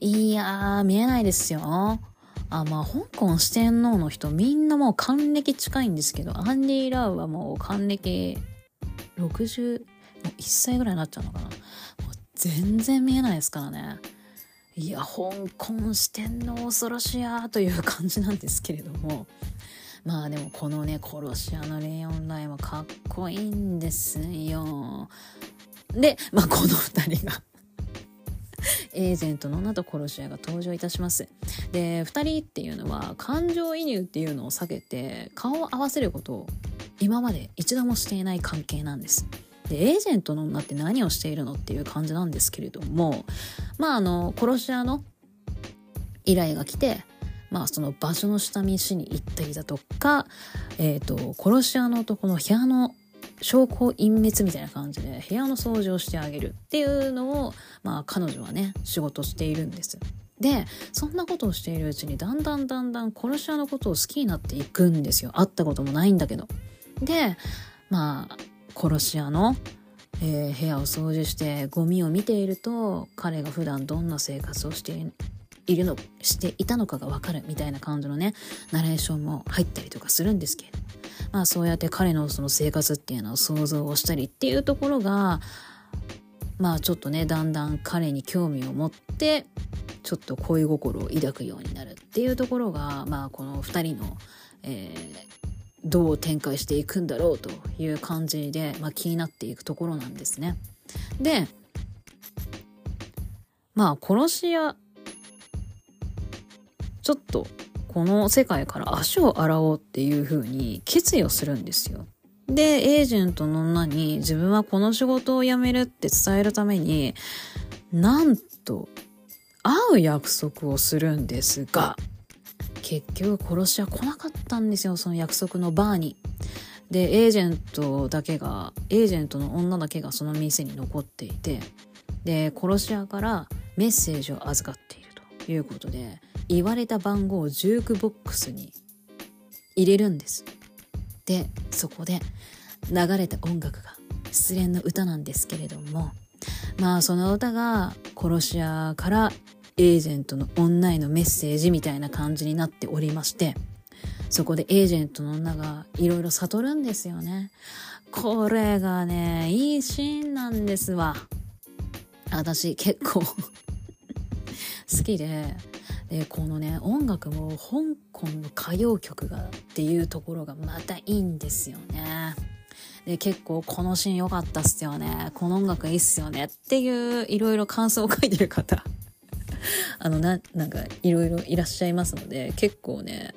いやー、見えないですよ。あ、まあ、香港四天王の人、みんなもう還暦近いんですけど、アンディ・ラウはもう還暦61歳ぐらいになっちゃうのかな。もう全然見えないですからね。いや、香港四天王恐ろしやという感じなんですけれども。まあでもこのね、殺し屋のレイオン・ライはかっこいいんですよ。で、まあこの二人がエージェントの女と殺し屋が登場いたします。で、2人っていうのは感情移入っていうのを避けて顔を合わせることを今まで一度もしていない関係なんです。で、エージェントの女って何をしているのっていう感じなんですけれども、まああの、殺し屋の依頼が来て、まあその場所の下見しに行ったりだとか、えっ、ー、と、殺し屋の男の部屋の証拠隠滅みたいな感じで部屋の掃除をしてあげるっていうのを、まあ彼女はね、仕事しているんです。で、そんなことをしているうちにだんだんだんだん殺し屋のことを好きになっていくんですよ。会ったこともないんだけど。で、まあ、殺し屋の、えー、部屋を掃除してゴミを見ていると、彼が普段どんな生活をしているの、していたのかがわかるみたいな感じのね、ナレーションも入ったりとかするんですけれど。まあそうやって彼のその生活っていうのを想像をしたりっていうところがまあちょっとねだんだん彼に興味を持ってちょっと恋心を抱くようになるっていうところがまあこの2人の、えー、どう展開していくんだろうという感じで、まあ、気になっていくところなんですね。でまあ殺し屋ちょっとこの世界から足を洗おうっていう風に決意をするんですよ。で、エージェントの女に自分はこの仕事を辞めるって伝えるために、なんと、会う約束をするんですが、結局殺しは来なかったんですよ、その約束のバーに。で、エージェントだけが、エージェントの女だけがその店に残っていて、で、殺し屋からメッセージを預かっていうことで、言われた番号をジュークボックスに入れるんです。で、そこで流れた音楽が失恋の歌なんですけれども、まあその歌が殺し屋からエージェントの女へのメッセージみたいな感じになっておりまして、そこでエージェントの女がいろいろ悟るんですよね。これがね、いいシーンなんですわ。私結構好きで、でこのね音楽も香港の歌謡曲がっていうところがまたいいんですよね。で結構このシーン良かったっすよねこの音楽いいっすよねっていういろいろ感想を書いてる方 あのななんかいろいろいらっしゃいますので結構ね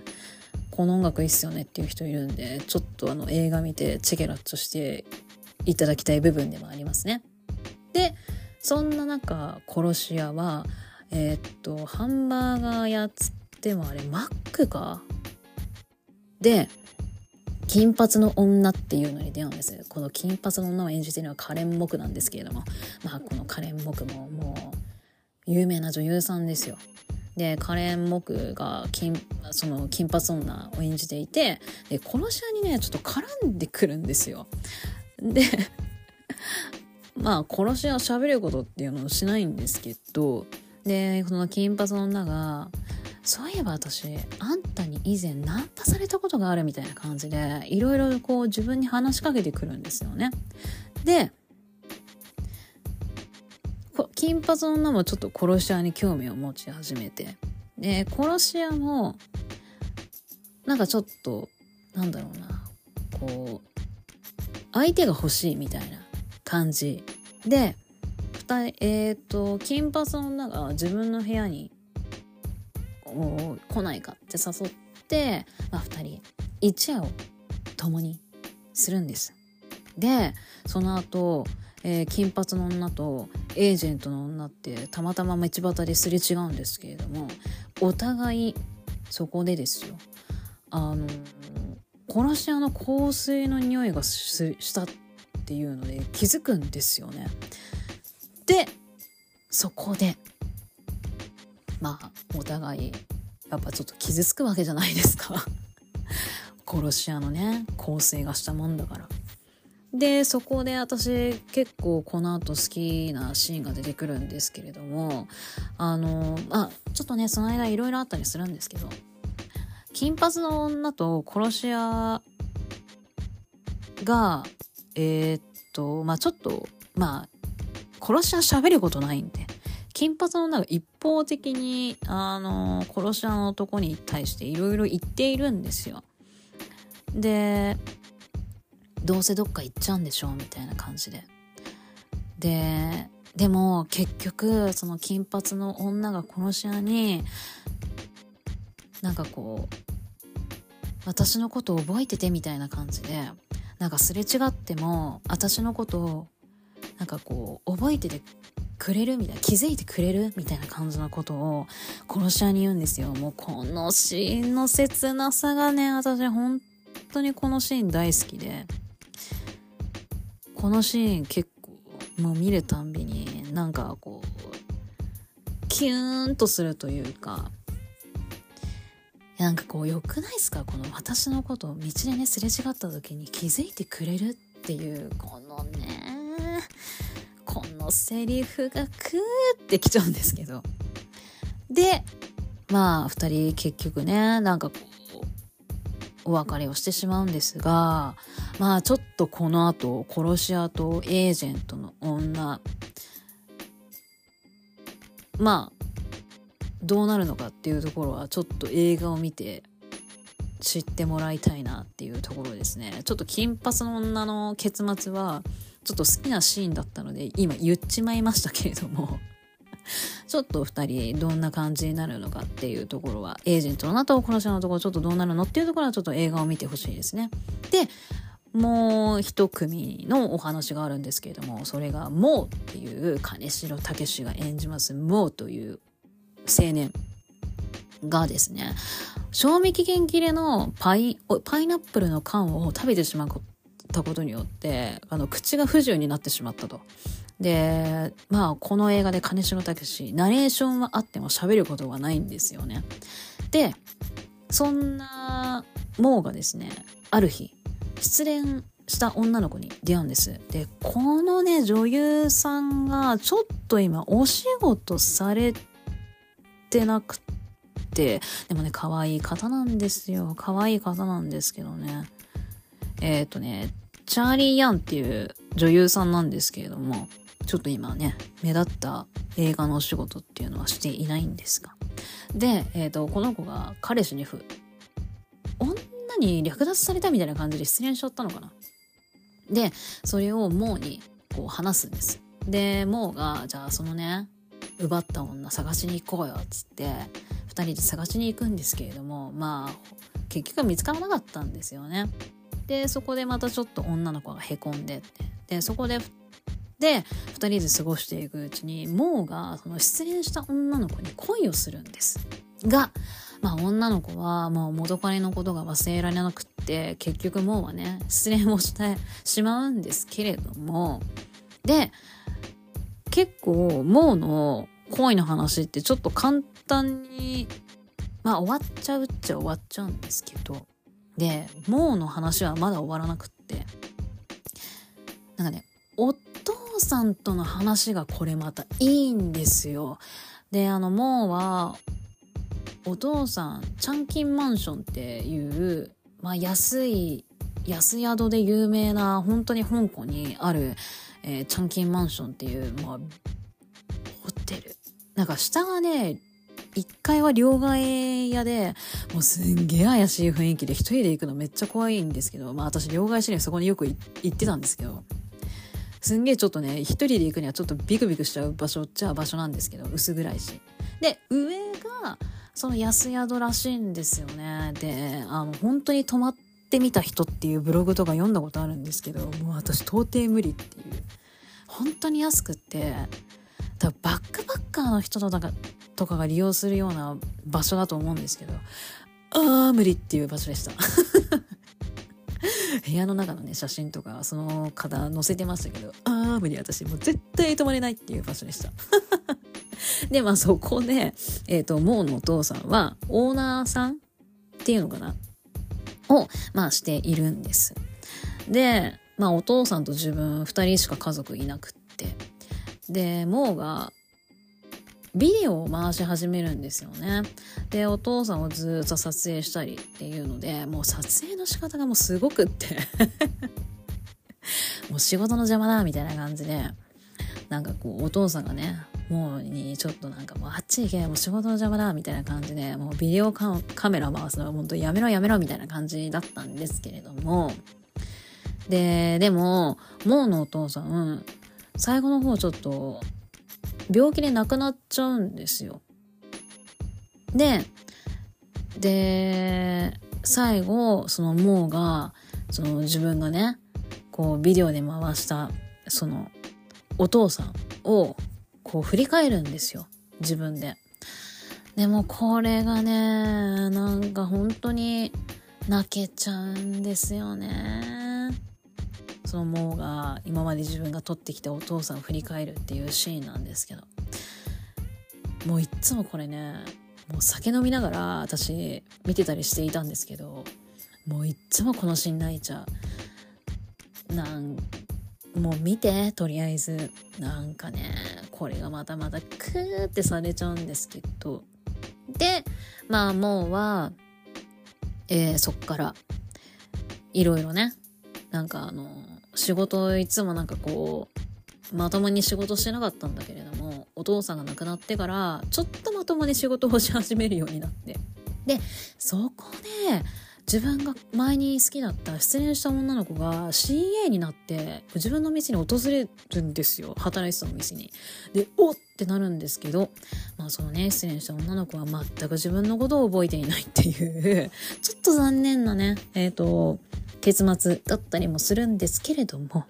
この音楽いいっすよねっていう人いるんでちょっとあの映画見てチェケラッチョしていただきたい部分でもありますね。でそんな中殺し屋はえー、っと、ハンバーガー屋つってもあれ、マックか？で、金髪の女っていうのに出会うんです。この金髪の女を演じてるのはカレン・モクなんですけれども、まあこのカレン・モクももう有名な女優さんですよ。で、カレン・モクが金、その金髪女を演じていて、で、殺し屋にね、ちょっと絡んでくるんですよ。で、まあ殺し屋喋ることっていうのをしないんですけど、でこの金髪の女がそういえば私あんたに以前ナンパされたことがあるみたいな感じでいろいろこう自分に話しかけてくるんですよね。で金髪の女もちょっと殺し屋に興味を持ち始めてで殺し屋もなんかちょっとなんだろうなこう相手が欲しいみたいな感じでえー、と、金髪の女が自分の部屋に来ないかって誘って、まあ、2人一夜を共にするんです。でその後、えー、金髪の女とエージェントの女ってたまたま道端ですれ違うんですけれどもお互いそこでですよあの殺し屋の香水の匂いがしたっていうので気づくんですよね。でそこでまあお互いやっぱちょっと傷つくわけじゃないですか 殺し屋のね香水がしたもんだから。でそこで私結構この後好きなシーンが出てくるんですけれどもあのまあちょっとねその間いろいろあったりするんですけど金髪の女と殺し屋がえー、っとまあちょっとまあ殺し屋喋ることないんで金髪の女が一方的にあの殺し屋の男に対していろいろ言っているんですよ。でどうせどっか行っちゃうんでしょうみたいな感じで。で、でも結局その金髪の女が殺し屋になんかこう私のこと覚えててみたいな感じでなんかすれ違っても私のことをなんかこう覚えててくれるみたいな気づいてくれるみたいな感じのことを殺し屋に言うんですよ。もうこのシーンの切なさがね私本当にこのシーン大好きで。このシーン結構もう見るたんびになんかこうキューンとするというか。なんかこう良くないですか？この私のことを道でねすれ違った時に気づいてくれるっていうこのね。このセリフがクーってきちゃうんですけど。でまあ2人結局ねなんかこうお別れをしてしまうんですがまあちょっとこの後殺し屋とエージェントの女まあどうなるのかっていうところはちょっと映画を見て知ってもらいたいなっていうところですね。ちょっと金髪の女の結末はちょっと好きなシーンだったので今言っちまいましたけれども ちょっと2人どんな感じになるのかっていうところはエージェントの女と殺し屋のところちょっとどうなるのっていうところはちょっと映画を見てほしいですね。でもう一組のお話があるんですけれどもそれがモーっていう金城武が演じます。モーという青年がですね賞味期限切れのパイパイナップルの缶を食べてしまうったことによってあの口が不自由になってしまったと。でまあこの映画で金城武ナレーションはあっても喋ることがないんですよね。でそんなモーがですねある日失恋した女の子に出会うんです。で、このね、女優さんがちょっと今お仕事されてなくて、でもね、可愛い方なんですよ。可愛い方なんですけどね。えっ、ー、とね、チャーリー・ヤンっていう女優さんなんですけれども、ちょっと今ね、目立った映画のお仕事っていうのはしていないんですが。で、えっ、ー、と、この子が彼氏にふ、女に略奪されたみたいな感じで失恋しちゃったのかな。で、それをモーにこう話すんです。で、モーが、じゃあそのね、奪った女探しに行こうよ、っつって、2人で探しに行くんですけれども、まあ、結局見つからなかったんですよね。で、そこでまたちょっと女の子がへこんでって。で、そこで、で、2人で過ごしていくうちに、モーがその失恋した女の子に恋をするんです。が、まあ女の子はもう元彼のことが忘れられなくって結局もうはね失恋をしてしまうんですけれどもで結構もうの恋の話ってちょっと簡単にまあ終わっちゃうっちゃ終わっちゃうんですけどでもうの話はまだ終わらなくってなんかねお父さんとの話がこれまたいいんですよ。であのもうはお父さんチャンキンマンションっていう、まあ、安い安宿で有名な本当に香港にある、えー、チャンキンマンションっていう、まあ、ホテルなんか下がね1階は両替屋でもうすんげえ怪しい雰囲気で一人で行くのめっちゃ怖いんですけどまあ私両替しにはそこによく行ってたんですけどすんげえちょっとね一人で行くにはちょっとビクビクしちゃう場所っちゃ場所なんですけど薄暗いしで上がその安宿らしいんですよね。で、あの、本当に泊まってみた人っていうブログとか読んだことあるんですけど、もう私到底無理っていう。本当に安くって多分バックパッカーの人とかとかが利用するような場所だと思うんですけどああ無理っていう場所でした。部屋の中のね写真とかその方載せてましたけどああ無理私もう絶対泊まれないっていう場所でした。でまあそこでえっ、ー、とモーのお父さんはオーナーさんっていうのかな？をまあしているんです。でまあお父さんと自分2人しか家族いなくって。でモーがビデオを回し始めるんですよね。で、お父さんをずっと撮影したりっていうので、もう撮影の仕方がもうすごくって もう仕事の邪魔だみたいな感じで、なんかこう、お父さんがね、もうにちょっとなんかもうあっち行け、もう仕事の邪魔だみたいな感じで、もうビデオカメラ回すのは本当やめろやめろみたいな感じだったんですけれども、で、でも、モーのお父さん、最後の方ちょっと病気で亡くなっちゃうんですよ。で、で、最後、そのモーが、その自分がね、こうビデオで回した、そのお父さんをこう振り返るんですよ。自分で。でもこれがね、なんか本当に泣けちゃうんですよね。そのモーが今まで自分が撮ってきたお父さんを振り返るっていうシーンなんですけどもういっつもこれねもう酒飲みながら私見てたりしていたんですけどもういっつもこのシーン泣いちゃう。なんもう見てとりあえず。なんかねこれがまたまたクーってされちゃうんですけど。でまあもうは、えー、そっからいろいろねなんかあの仕事いつもなんかこうまともに仕事してなかったんだけれどもお父さんが亡くなってからちょっとまともに仕事をし始めるようになって。でそこで自分が前に好きだった失恋した女の子が CA になって自分の店に訪れるんですよ。働いてたお店に。でおっ！てなるんですけどまあそのね失恋した女の子は全く自分のことを覚えていないっていう。ちょっと残念なねえっ、ー、と結末だったりもするんですけれども、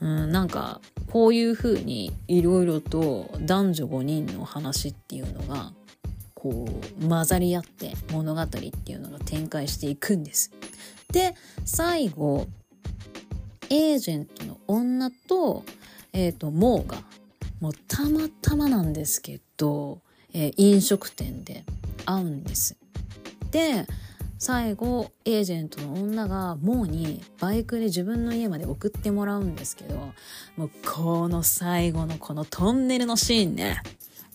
うん、なんかこういうふうにいろいろと男女5人の話っていうのがこう混ざり合って物語っていうのが展開していくんです。で最後エージェントの女と,、えーと、モーがもうたまたまなんですけど、えー、飲食店で会うんです。で最後エージェントの女がモーにバイクで自分の家まで送ってもらうんですけどもうこの最後のこのトンネルのシーンね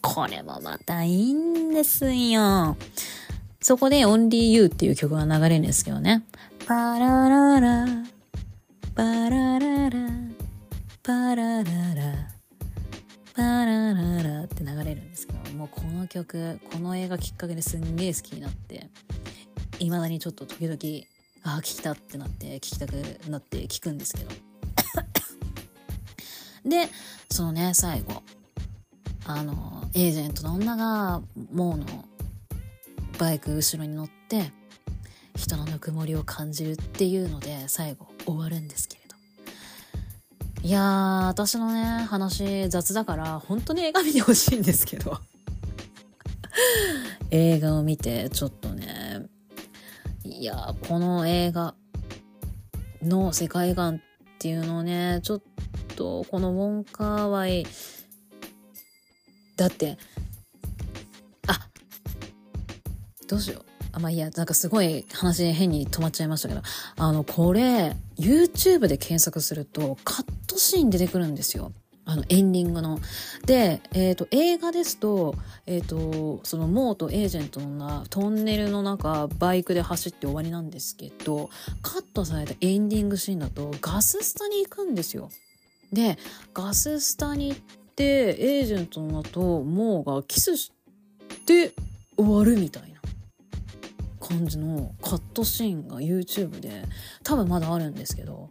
これもまたいいんですよ。そこで Only You っていう曲が流れるんですけどね。パラララ。パラララ。パラララ。パラララ。って流れるんですけどもうこの曲この映画きっかけですんげえ好きになっていまだにちょっと時々ああ聞きたってなって聞きたくなって聞くんですけど。でそのね最後。あのエージェントの女がモーのバイク後ろに乗って人のぬくもりを感じるっていうので最後終わるんですけれど。いやー私のね話雑だから本当に映画見てほしいんですけど。映画を見てちょっとねいやこの映画の世界観っていうのをねちょっとこのウォンカーワイだってあどうしようあまあいいやなんかすごい話変に止まっちゃいましたけどあのこれ YouTube で検索するとカットシーン出てくるんですよあのエンディングの。で、えーと、映画ですと,、えーと、そのモーとエージェントのなトンネルの中バイクで走って終わりなんですけどカットされたエンディングシーンだとガススタに行くんですよ。でガススタに行ってエージェントの名とモーがキスして終わるみたいな感じのカットシーンが YouTube で多分まだあるんですけど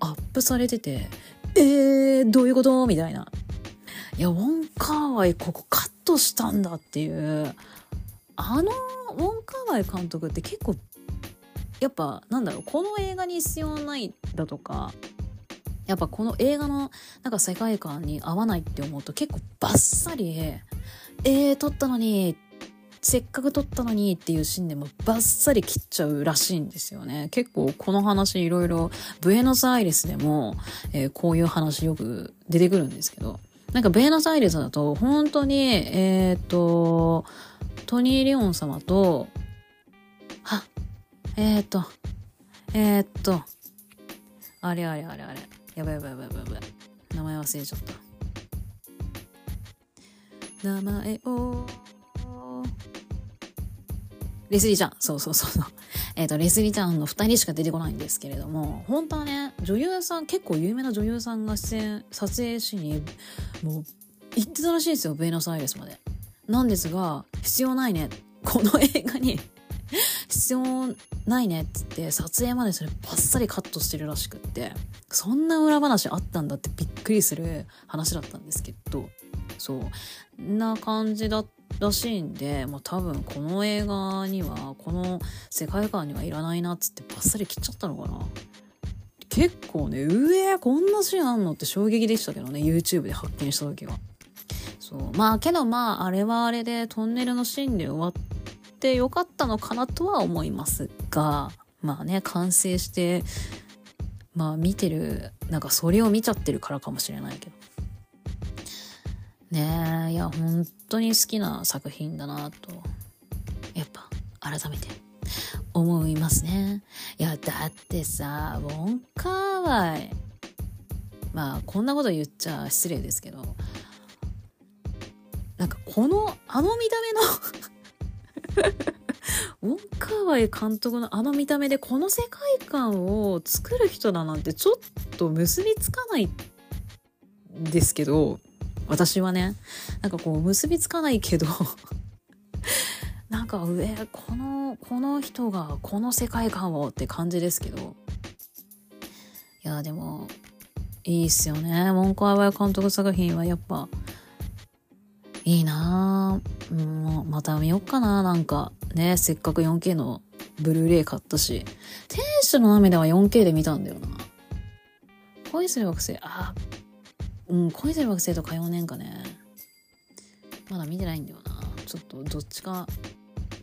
アップされててえー、どういうこと？みたいな。いや、ウォンカーワイここカットしたんだっていう。あの、ウォンカーワイ監督って結構、やっぱ、なんだろう、この映画に必要ないだとか、やっぱこの映画のなんか世界観に合わないって思うと結構バッサリ、えー、撮ったのに、せっかく撮ったのにっていうシーンでもバッサリ切っちゃうらしいんですよね。結構この話いろいろ、ブエノスアイレスでも、えー、こういう話よく出てくるんですけど、なんかブエノスアイレスだと本当に、えっ、ー、と、トニー・リオン様と、は、えっ、ー、と、えっ、と、あれあれあれあれ。やばいやばいやばいやばい。名前忘れちゃった。名前を。レスリーちゃん。そうそうそうそう。えっ、と、レスリーちゃんの2人しか出てこないんですけれども、本当はね、女優さん、結構有名な女優さんが出演、撮影しに、もう、行ってたらしいんですよ、ブエノスアイレスまで。なんですが、必要ないね。この映画に必要ないねっつって撮影までそれバッサリカットしてるらしくってそんな裏話あったんだってびっくりする話だったんですけどそう。な感じだらしいんで、まあ、多分この映画にはこの世界観にはいらないなっつってバッサリ切っちゃったのかな。結構ねうえこんなシーンあんのって衝撃でしたけどね YouTube で発見した時は。そう。まあけどまああれはあれでトンネルのシーンで終わってよかったのかなとは思いますがまあね完成してまあ見てるなんかそれを見ちゃってるからかもしれないけど。ねえいや本当に好きな作品だなとやっぱ改めて思いますね。いやだってさウォンカーワイ。まあこんなこと言っちゃ失礼ですけどなんかこのあの見た目の ウォンカーワイ監督のあの見た目でこの世界観を作る人だなんてちょっと結びつかないんですけど私はねなんかこう結びつかないけど なんか上このこの人がこの世界観をって感じですけど。いやでもいいっすよね。ウォンカーワイ監督作品はやっぱいいなぁ。もう、また見よっかななんか、ね、せっかく 4K のブルーレイ買ったし。天使の涙は 4K で見たんだよな。恋する惑星、あ、うん、恋する惑星と火曜年かね。まだ見てないんだよな。ちょっと、どっちか、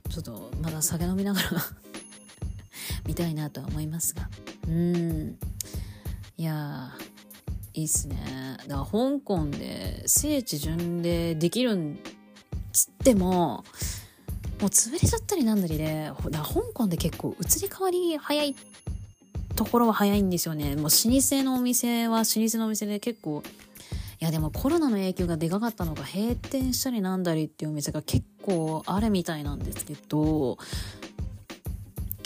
ちょっと、まだ酒飲みながら 見たいなとは思いますが。うん。いやー、いいっすね。だから香港で聖地巡礼できるんつっても、もう潰れちゃったりなんだりで、だ香港で結構移り変わり早いところは早いんですよね。もう老舗のお店は老舗のお店で結構、いやでもコロナの影響がでかかったのが閉店したりなんだりっていうお店が結構あるみたいなんですけど、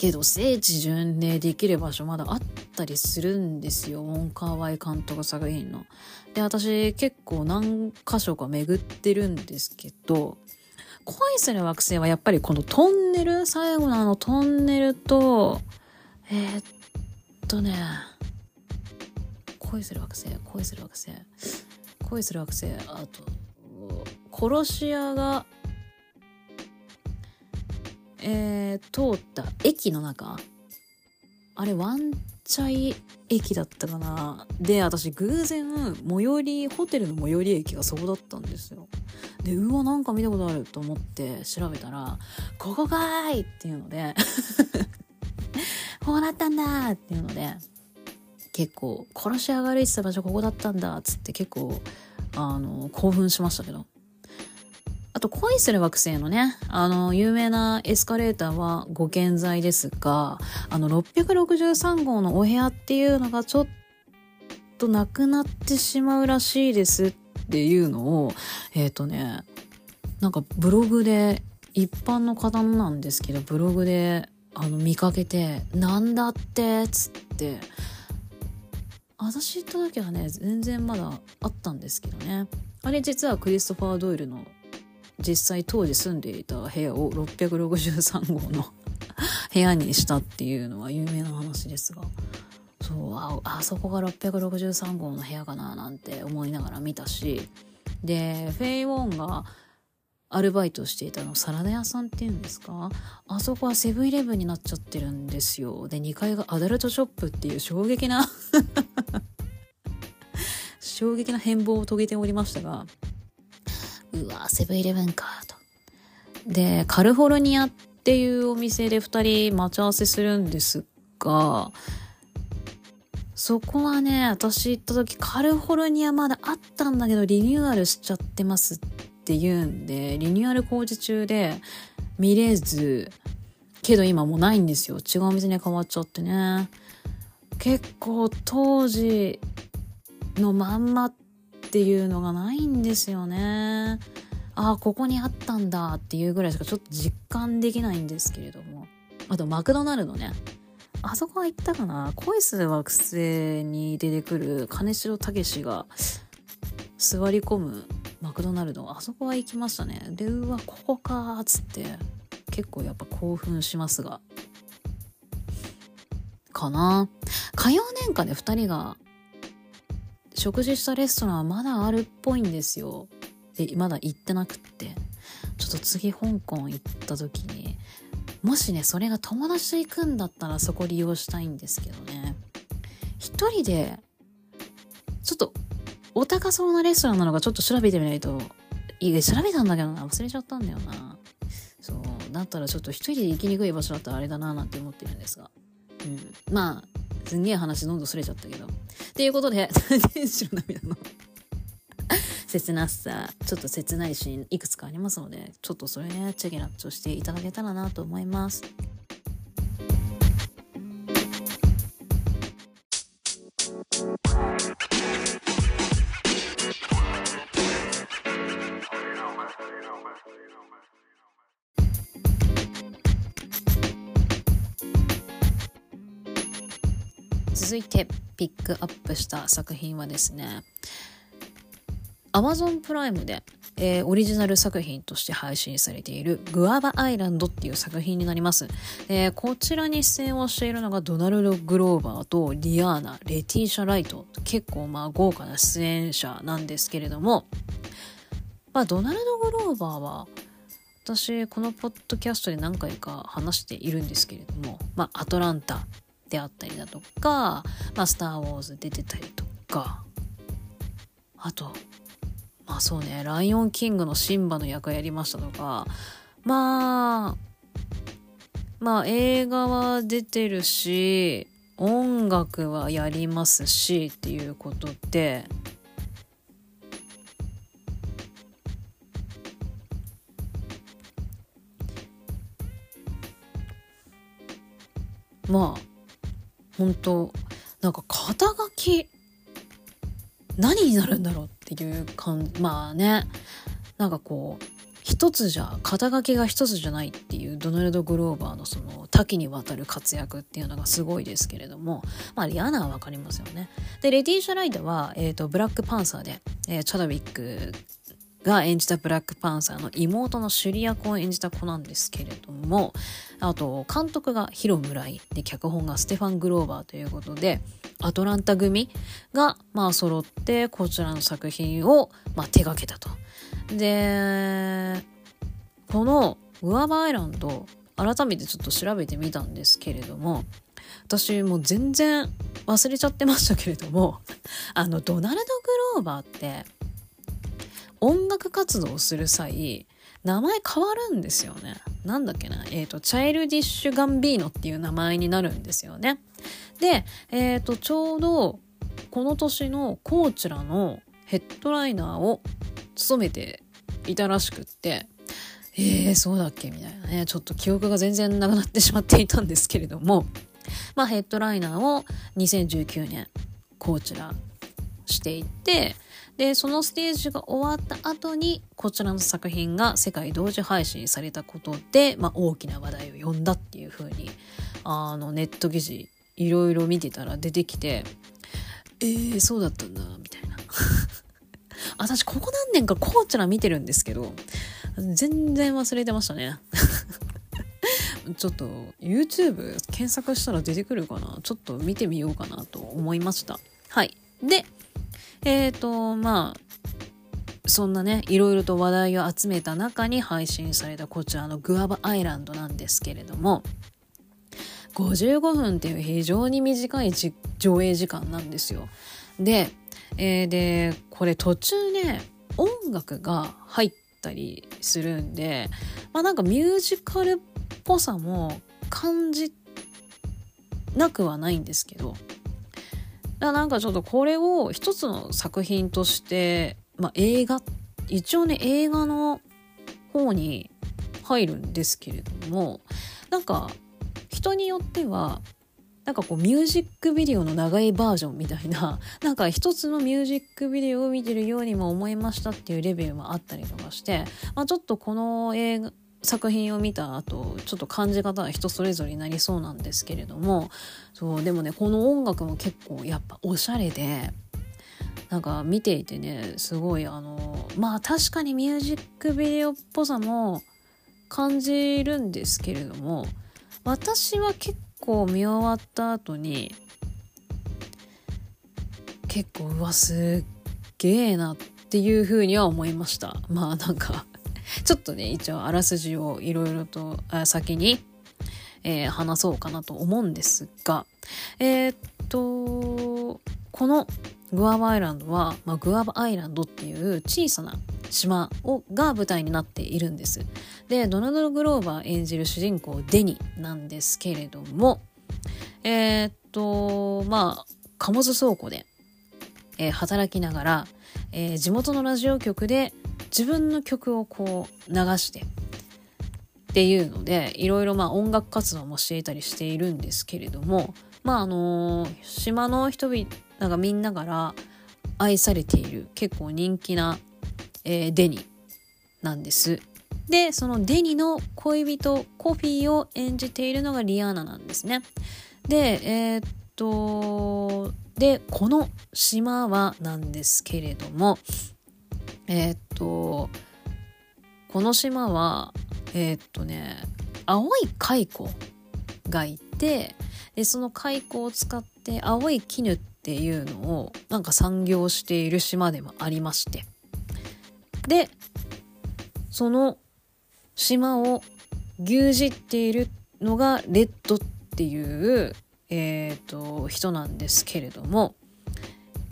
けど聖地巡礼できる場所まだあったりするんですよウォンカーワイ監督作品の。で私結構何箇所か巡ってるんですけど恋する惑星はやっぱりこのトンネル最後のあのトンネルとえー、っとね恋する惑星恋する惑星恋する惑星あと殺し屋がえー、通った。駅の中？あれワンチャイ駅だったかな？で私偶然最寄りホテルの最寄り駅がそこだったんですよ。でうわなんか見たことあると思って調べたら「ここかーい!」っていうので こうなったんだっていうので結構殺し上がるってた場所ここだったんだっつって結構あの興奮しましたけど。あと恋する惑星のね、あの、有名なエスカレーターはご健在ですが、あの、663号のお部屋っていうのがちょっとなくなってしまうらしいですっていうのを、えっ、ー、とね、なんかブログで、一般の方のなんですけど、ブログで、あの、見かけて、なんだって、つって、私行った時はね、全然まだあったんですけどね。あれ実はクリストファー・ドイルの実際当時住んでいた部屋を663号の 部屋にしたっていうのは有名な話ですがそうああそこが663号の部屋かななんて思いながら見たしでフェイ・ウォンがアルバイトしていたのサラダ屋さんっていうんですか？あそこはセブンイレブンになっちゃってるんですよ。で2階がアダルトショップっていう衝撃な 衝撃な変貌を遂げておりましたが、うわ、セブンイレブンか、と。で、カルフォルニアっていうお店で2人待ち合わせするんですが、そこはね、私行った時カリフォルニアまだあったんだけどリニューアルしちゃってますって言うんで、リニューアル工事中で見れず、けど今もうないんですよ。違うお店に変わっちゃってね。結構当時のまんまっていうのがないんですよね。ああ、ここにあったんだっていうぐらいしかちょっと実感できないんですけれども。あと、マクドナルドね。あそこは行ったかな恋する惑星に出てくる金城武が座り込むマクドナルド。あそこは行きましたね。で、うわ、ここかっつって、結構やっぱ興奮しますが。かな火曜年間で2人が食事したレストランはまだあるっぽいんですよ。で、まだ行ってなくって。ちょっと次香港行った時に、もしね、それが友達と行くんだったらそこ利用したいんですけどね。一人で、ちょっとお高そうなレストランなのかちょっと調べてみないと、いや、調べたんだけどな、忘れちゃったんだよな。そう、だったらちょっと一人で行きにくい場所だったらあれだななんて思ってるんですが。うん。まあ、すんげえ話どんどんそれちゃったけど。っていうことで、天使の涙の切なさ、ちょっと切ないシーンいくつかありますので、ちょっとそれね、チェゲラッチョしていただけたらなと思います。続いてピックアップした作品はですね Amazon プライムで、えー、オリジナル作品として配信されているグアバアイランドっていう作品になります。えー、こちらに出演をしているのがドナルド・グローバーとリアーナ、レティーシャ・ライト。結構まあ豪華な出演者なんですけれども、まあドナルド・グローバーは私このポッドキャストで何回か話しているんですけれども、まあアトランタであったりだとか、まあスター・ウォーズ出てたりとか、あとまあそうね、ライオンキングのシンバの役やりましたとか、まあ、まあ映画は出てるし、音楽はやりますしっていうことで、まあ、本当なんか肩書き何になるんだろうっていう感まあねなんかこう一つじゃ肩書きが一つじゃないっていうドナルド・グローバーのその多岐にわたる活躍っていうのがすごいですけれどもまあリアナは分かりますよね。でレディー・シャライダは、えーと、ブラックパンサーで、えー、チャドウィックが演じたブラックパンサーの妹のシュリア役を演じた子なんですけれどもあと監督がヒロ・ムライで脚本がステファン・グローバーということでアトランタ組がまあ揃ってこちらの作品をまあ手掛けたと。でこのグアバアイランド改めてちょっと調べてみたんですけれども私もう全然忘れちゃってましたけれどもあのドナルド・グローバーって音楽活動をする際名前変わるんですよね。なんだっけなえっ、ー、と、チャイルディッシュ・ガンビーノっていう名前になるんですよね。で、えっ、ー、と、ちょうどこの年のコーチュラのヘッドライナーを務めていたらしくって、えー、そうだっけみたいなね、ちょっと記憶が全然なくなってしまっていたんですけれども、まあヘッドライナーを2019年コーチュラしていて、でそのステージが終わった後にこちらの作品が世界同時配信されたことで、まあ、大きな話題を呼んだっていう風にあのネット記事いろいろ見てたら出てきてえー、そうだったんだみたいな。私ここ何年かコーチャラ見てるんですけど全然忘れてましたね。ちょっと YouTube 検索したら出てくるかな。ちょっと見てみようかなと思いました。はい。でえっ、ー、と、まあ、そんなね、いろいろと話題を集めた中に配信されたこちらのグアバアイランドなんですけれども、55分っていう非常に短い上映時間なんですよ。で、えー、でこれ途中ね音楽が入ったりするんでまあなんかミュージカルっぽさも感じなくはないんですけどだなんかちょっとこれを一つの作品として、まあ、映画一応ね映画の方に入るんですけれどもなんか人によってはなんかこうミュージックビデオの長いバージョンみたいな なんか一つのミュージックビデオを見てるようにも思いましたっていうレベルもあったりとかして、まあ、ちょっとこの映画作品を見た後ちょっと感じ方は人それぞれになりそうなんですけれどもそうでもねこの音楽も結構やっぱおしゃれでなんか見ていてねすごいあのまあ確かにミュージックビデオっぽさも感じるんですけれども私は結構見終わった後に結構うわすっげえなっていうふうには思いました。まあなんかちょっとね一応あらすじをいろいろと先に、えー、話そうかなと思うんですがえー、っとこのグアバアイランドは、まあ、グアバアイランドっていう小さな島をが舞台になっているんです。でドナルド・グローバー演じる主人公デニなんですけれどもえー、っとまあ貨物倉庫で、えー、働きながら、えー、地元のラジオ局で自分の曲をこう流してっていうのでいろいろまあ音楽活動もしていたりしているんですけれどもまああの、島の人々がみんなから愛されている結構人気な、えー、デニなんです。でそのデニの恋人コフィーを演じているのがリアーナなんですね。でえー、っとでこの島はなんですけれどもえー、っとこの島はえー、っとね青い蚕がいてでその蚕を使って青い絹っていうのをなんか産業している島でもありまして。でその島を牛耳っているのがレッドっていう、えーと人なんですけれども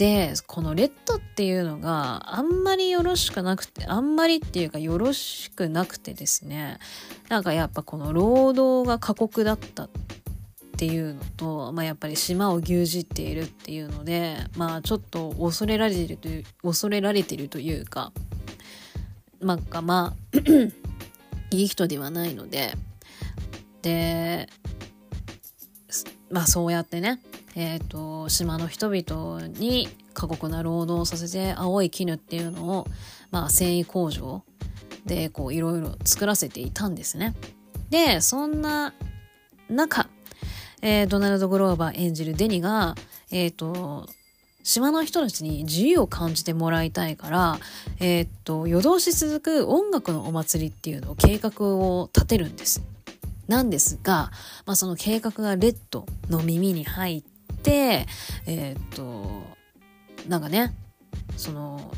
でこのレッドっていうのがあんまりよろしくなくてあんまりっていうかよろしくなくてですね。なんかやっぱこの労働が過酷だったっていうのと、まあ、やっぱり島を牛耳っているっていうのでまあちょっと恐れられてるという恐れられてるというかまあまあ いい人ではないので。でまあそうやってねえーと、島の人々に過酷な労働をさせて青い絹っていうのを、まあ、繊維工場でこういろいろ作らせていたんですね。でそんな中、えー、ドナルド・グローバー演じるデニが、えーと、島の人たちに自由を感じてもらいたいから、えーと夜通し続く音楽のお祭りっていうのを計画を立てるんです。なんですが、まあ、その計画がレッドの耳に入って、えー、っと、なんかね、その、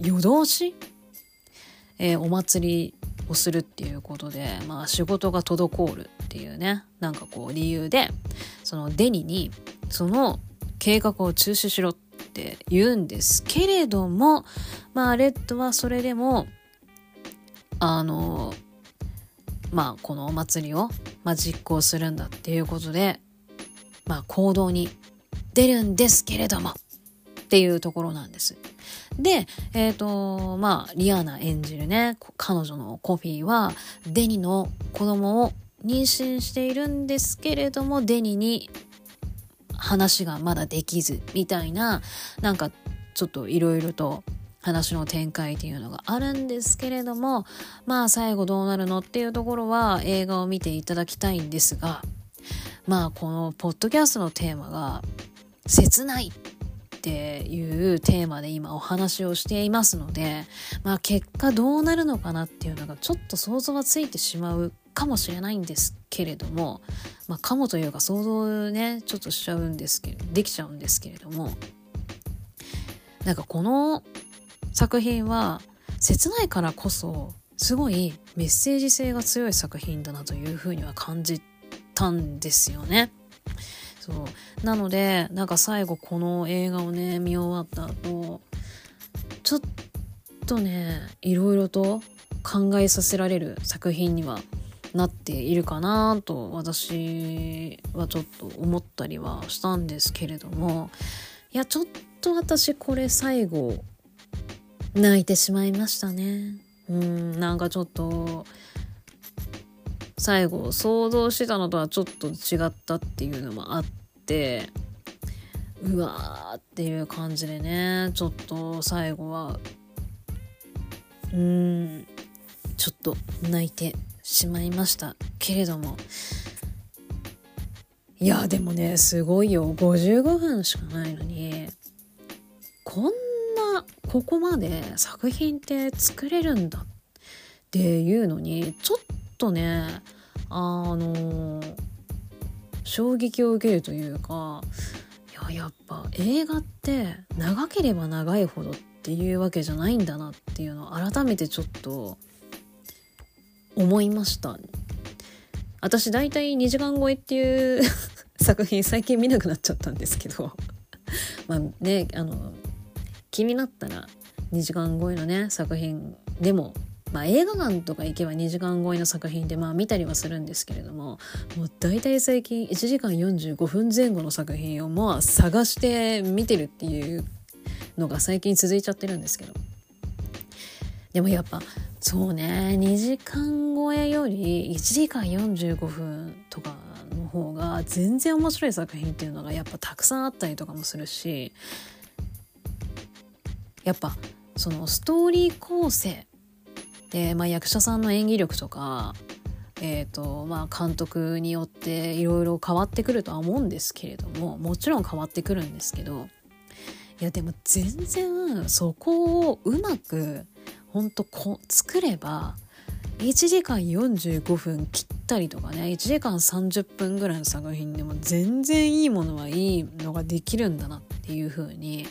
夜通し、えー、お祭りをするっていうことで、まあ仕事が滞るっていうね、なんかこう理由で、そのデニに、その計画を中止しろって言うんですけれども、まあレッドはそれでも、あの、まあこのお祭りを、まあ、実行するんだっていうことで、まあ、行動に出るんですけれどもっていうところなんです。で、えっ、ー、と、まあ、リアナ演じるね、彼女のコフィーは、デニの子供を妊娠しているんですけれども、デニに話がまだできず、みたいな、なんか、ちょっといろいろと話の展開っていうのがあるんですけれども、まあ、最後どうなるのっていうところは映画を見ていただきたいんですが、まあこのポッドキャストのテーマが「切ない」っていうテーマで今お話をしていますので、まあ、結果どうなるのかなっていうのがちょっと想像はついてしまうかもしれないんですけれども、まあ、かもというか想像ねちょっとしちゃうんですけどできちゃうんですけれどもなんかこの作品は切ないからこそすごいメッセージ性が強い作品だなというふうには感じたんですよね。そうなのでなんか最後この映画をね見終わった後ちょっとねいろいろと考えさせられる作品にはなっているかなと私はちょっと思ったりはしたんですけれどもいやちょっと私これ最後泣いてしまいましたねうんなんかちょっと最後想像してたのとはちょっと違ったっていうのもあってうわーっていう感じでねちょっと最後はうーんちょっと泣いてしまいました。けれども。いやでもねすごいよ。55分しかないのにこんなここまで作品って作れるんだっていうのにちょっとねあの衝撃を受けるというかいややっぱ映画って長ければ長いほどっていうわけじゃないんだなっていうのを改めてちょっと思いました私大体2時間超えっていう 作品最近見なくなっちゃったんですけど。まあねあの気になったら2時間超えのね作品でもまあ、映画館とか行けば2時間超えの作品でまあ見たりはするんですけれどももう大体最近1時間45分前後の作品をまあ探して見てるっていうのが最近続いちゃってるんですけど。でもやっぱそうね2時間超えより1時間45分とかの方が全然面白い作品っていうのがやっぱたくさんあったりとかもするしやっぱそのストーリー構成で、まあ、役者さんの演技力とか、えーとまあ、監督によっていろいろ変わってくるとは思うんですけれどももちろん変わってくるんですけどいやでも全然そこをうまくほんとこ作れば1時間45分切ったりとかね1時間30分ぐらいの作品でも全然いいものはいいのができるんだなっていう風に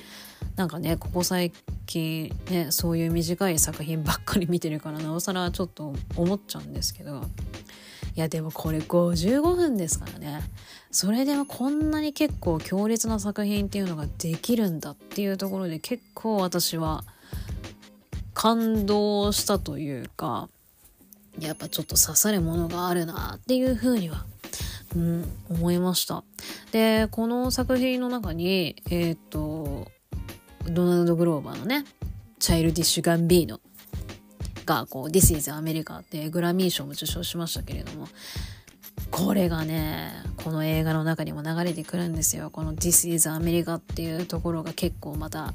なんかねここ最近ねそういう短い作品ばっかり見てるからなおさらちょっと思っちゃうんですけどいやでもこれ55分ですからねそれでもこんなに結構強烈な作品っていうのができるんだっていうところで結構私は感動したというかやっぱちょっと刺さるものがあるなっていうふうには、うん、思いました。でこの作品の中にえっ、とドナルド・グローバーのね、チャイルディッシュ・ガンビーノが、こう、This is America ってグラミー賞も受賞しましたけれども、これがね、この映画の中にも流れてくるんですよ。この This is America っていうところが結構また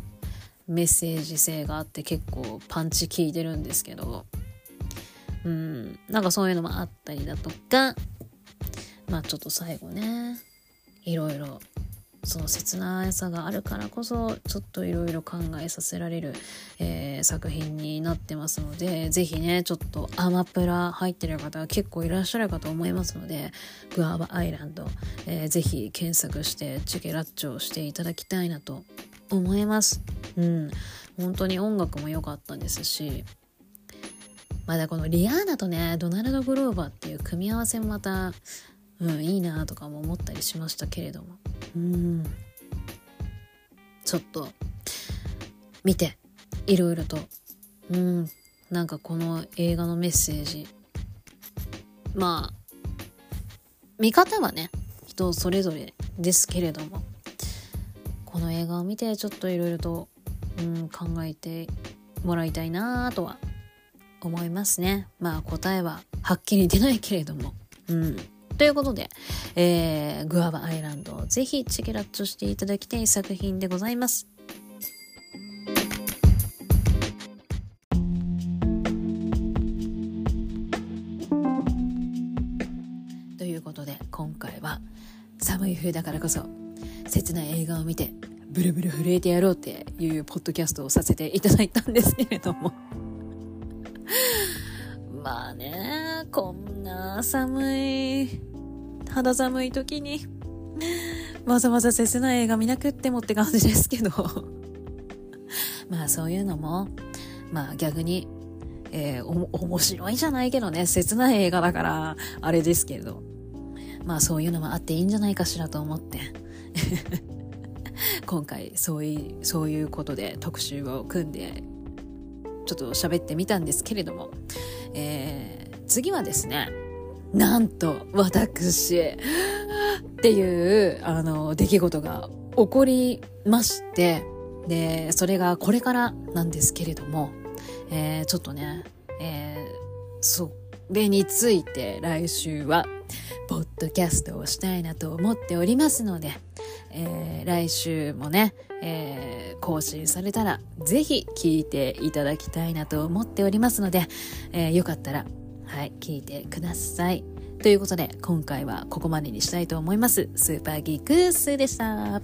メッセージ性があって結構パンチ効いてるんですけど、うん、なんかそういうのもあったりだとか、まあちょっと最後ね、いろいろその切なさがあるからこそちょっといろいろ考えさせられる、えー、作品になってますので是非ねちょっとアマプラ入ってる方が結構いらっしゃるかと思いますのでグアバアイランド、えー、ぜひ検索してチェケラッチョしていただきたいなと思います。うん、本当に音楽も良かったですしまだこのリアーナとねドナルド・グローバーっていう組み合わせもまた、うん、いいなとかも思ったりしましたけれども。うんちょっと見ていろいろとうんなんかこの映画のメッセージまあ見方はね人それぞれですけれどもこの映画を見てちょっといろいろと、うん、考えてもらいたいなとは思いますね。まあ答えははっきり出ないけれども。うん。ということで、えー、グアバアイランドをぜひチェケラッチョしていただきたい作品でございます。ということで今回は寒い冬だからこそ切ない映画を見てブルブル震えてやろうっていうポッドキャストをさせていただいたんですけれども まあねこんな寒い。肌寒い時にわざわざ切ない映画見なくってもって感じですけど。まあそういうのもまあ逆に、えー、面白いじゃないけどね切ない映画だからあれですけど。まあそういうのもあっていいんじゃないかしらと思って。今回そういうそういうことで特集を組んでちょっと喋ってみたんですけれども、えー、次はですねなんと私っていうあの出来事が起こりましてでそれがこれからなんですけれども、えー、ちょっとね、えー、それについて来週はポッドキャストをしたいなと思っておりますので、えー、来週もね、えー、更新されたらぜひ聞いていただきたいなと思っておりますので、えー、よかったら、はい、聞いてください。ということで、今回はここまでにしたいと思います。スーパーギークスでした。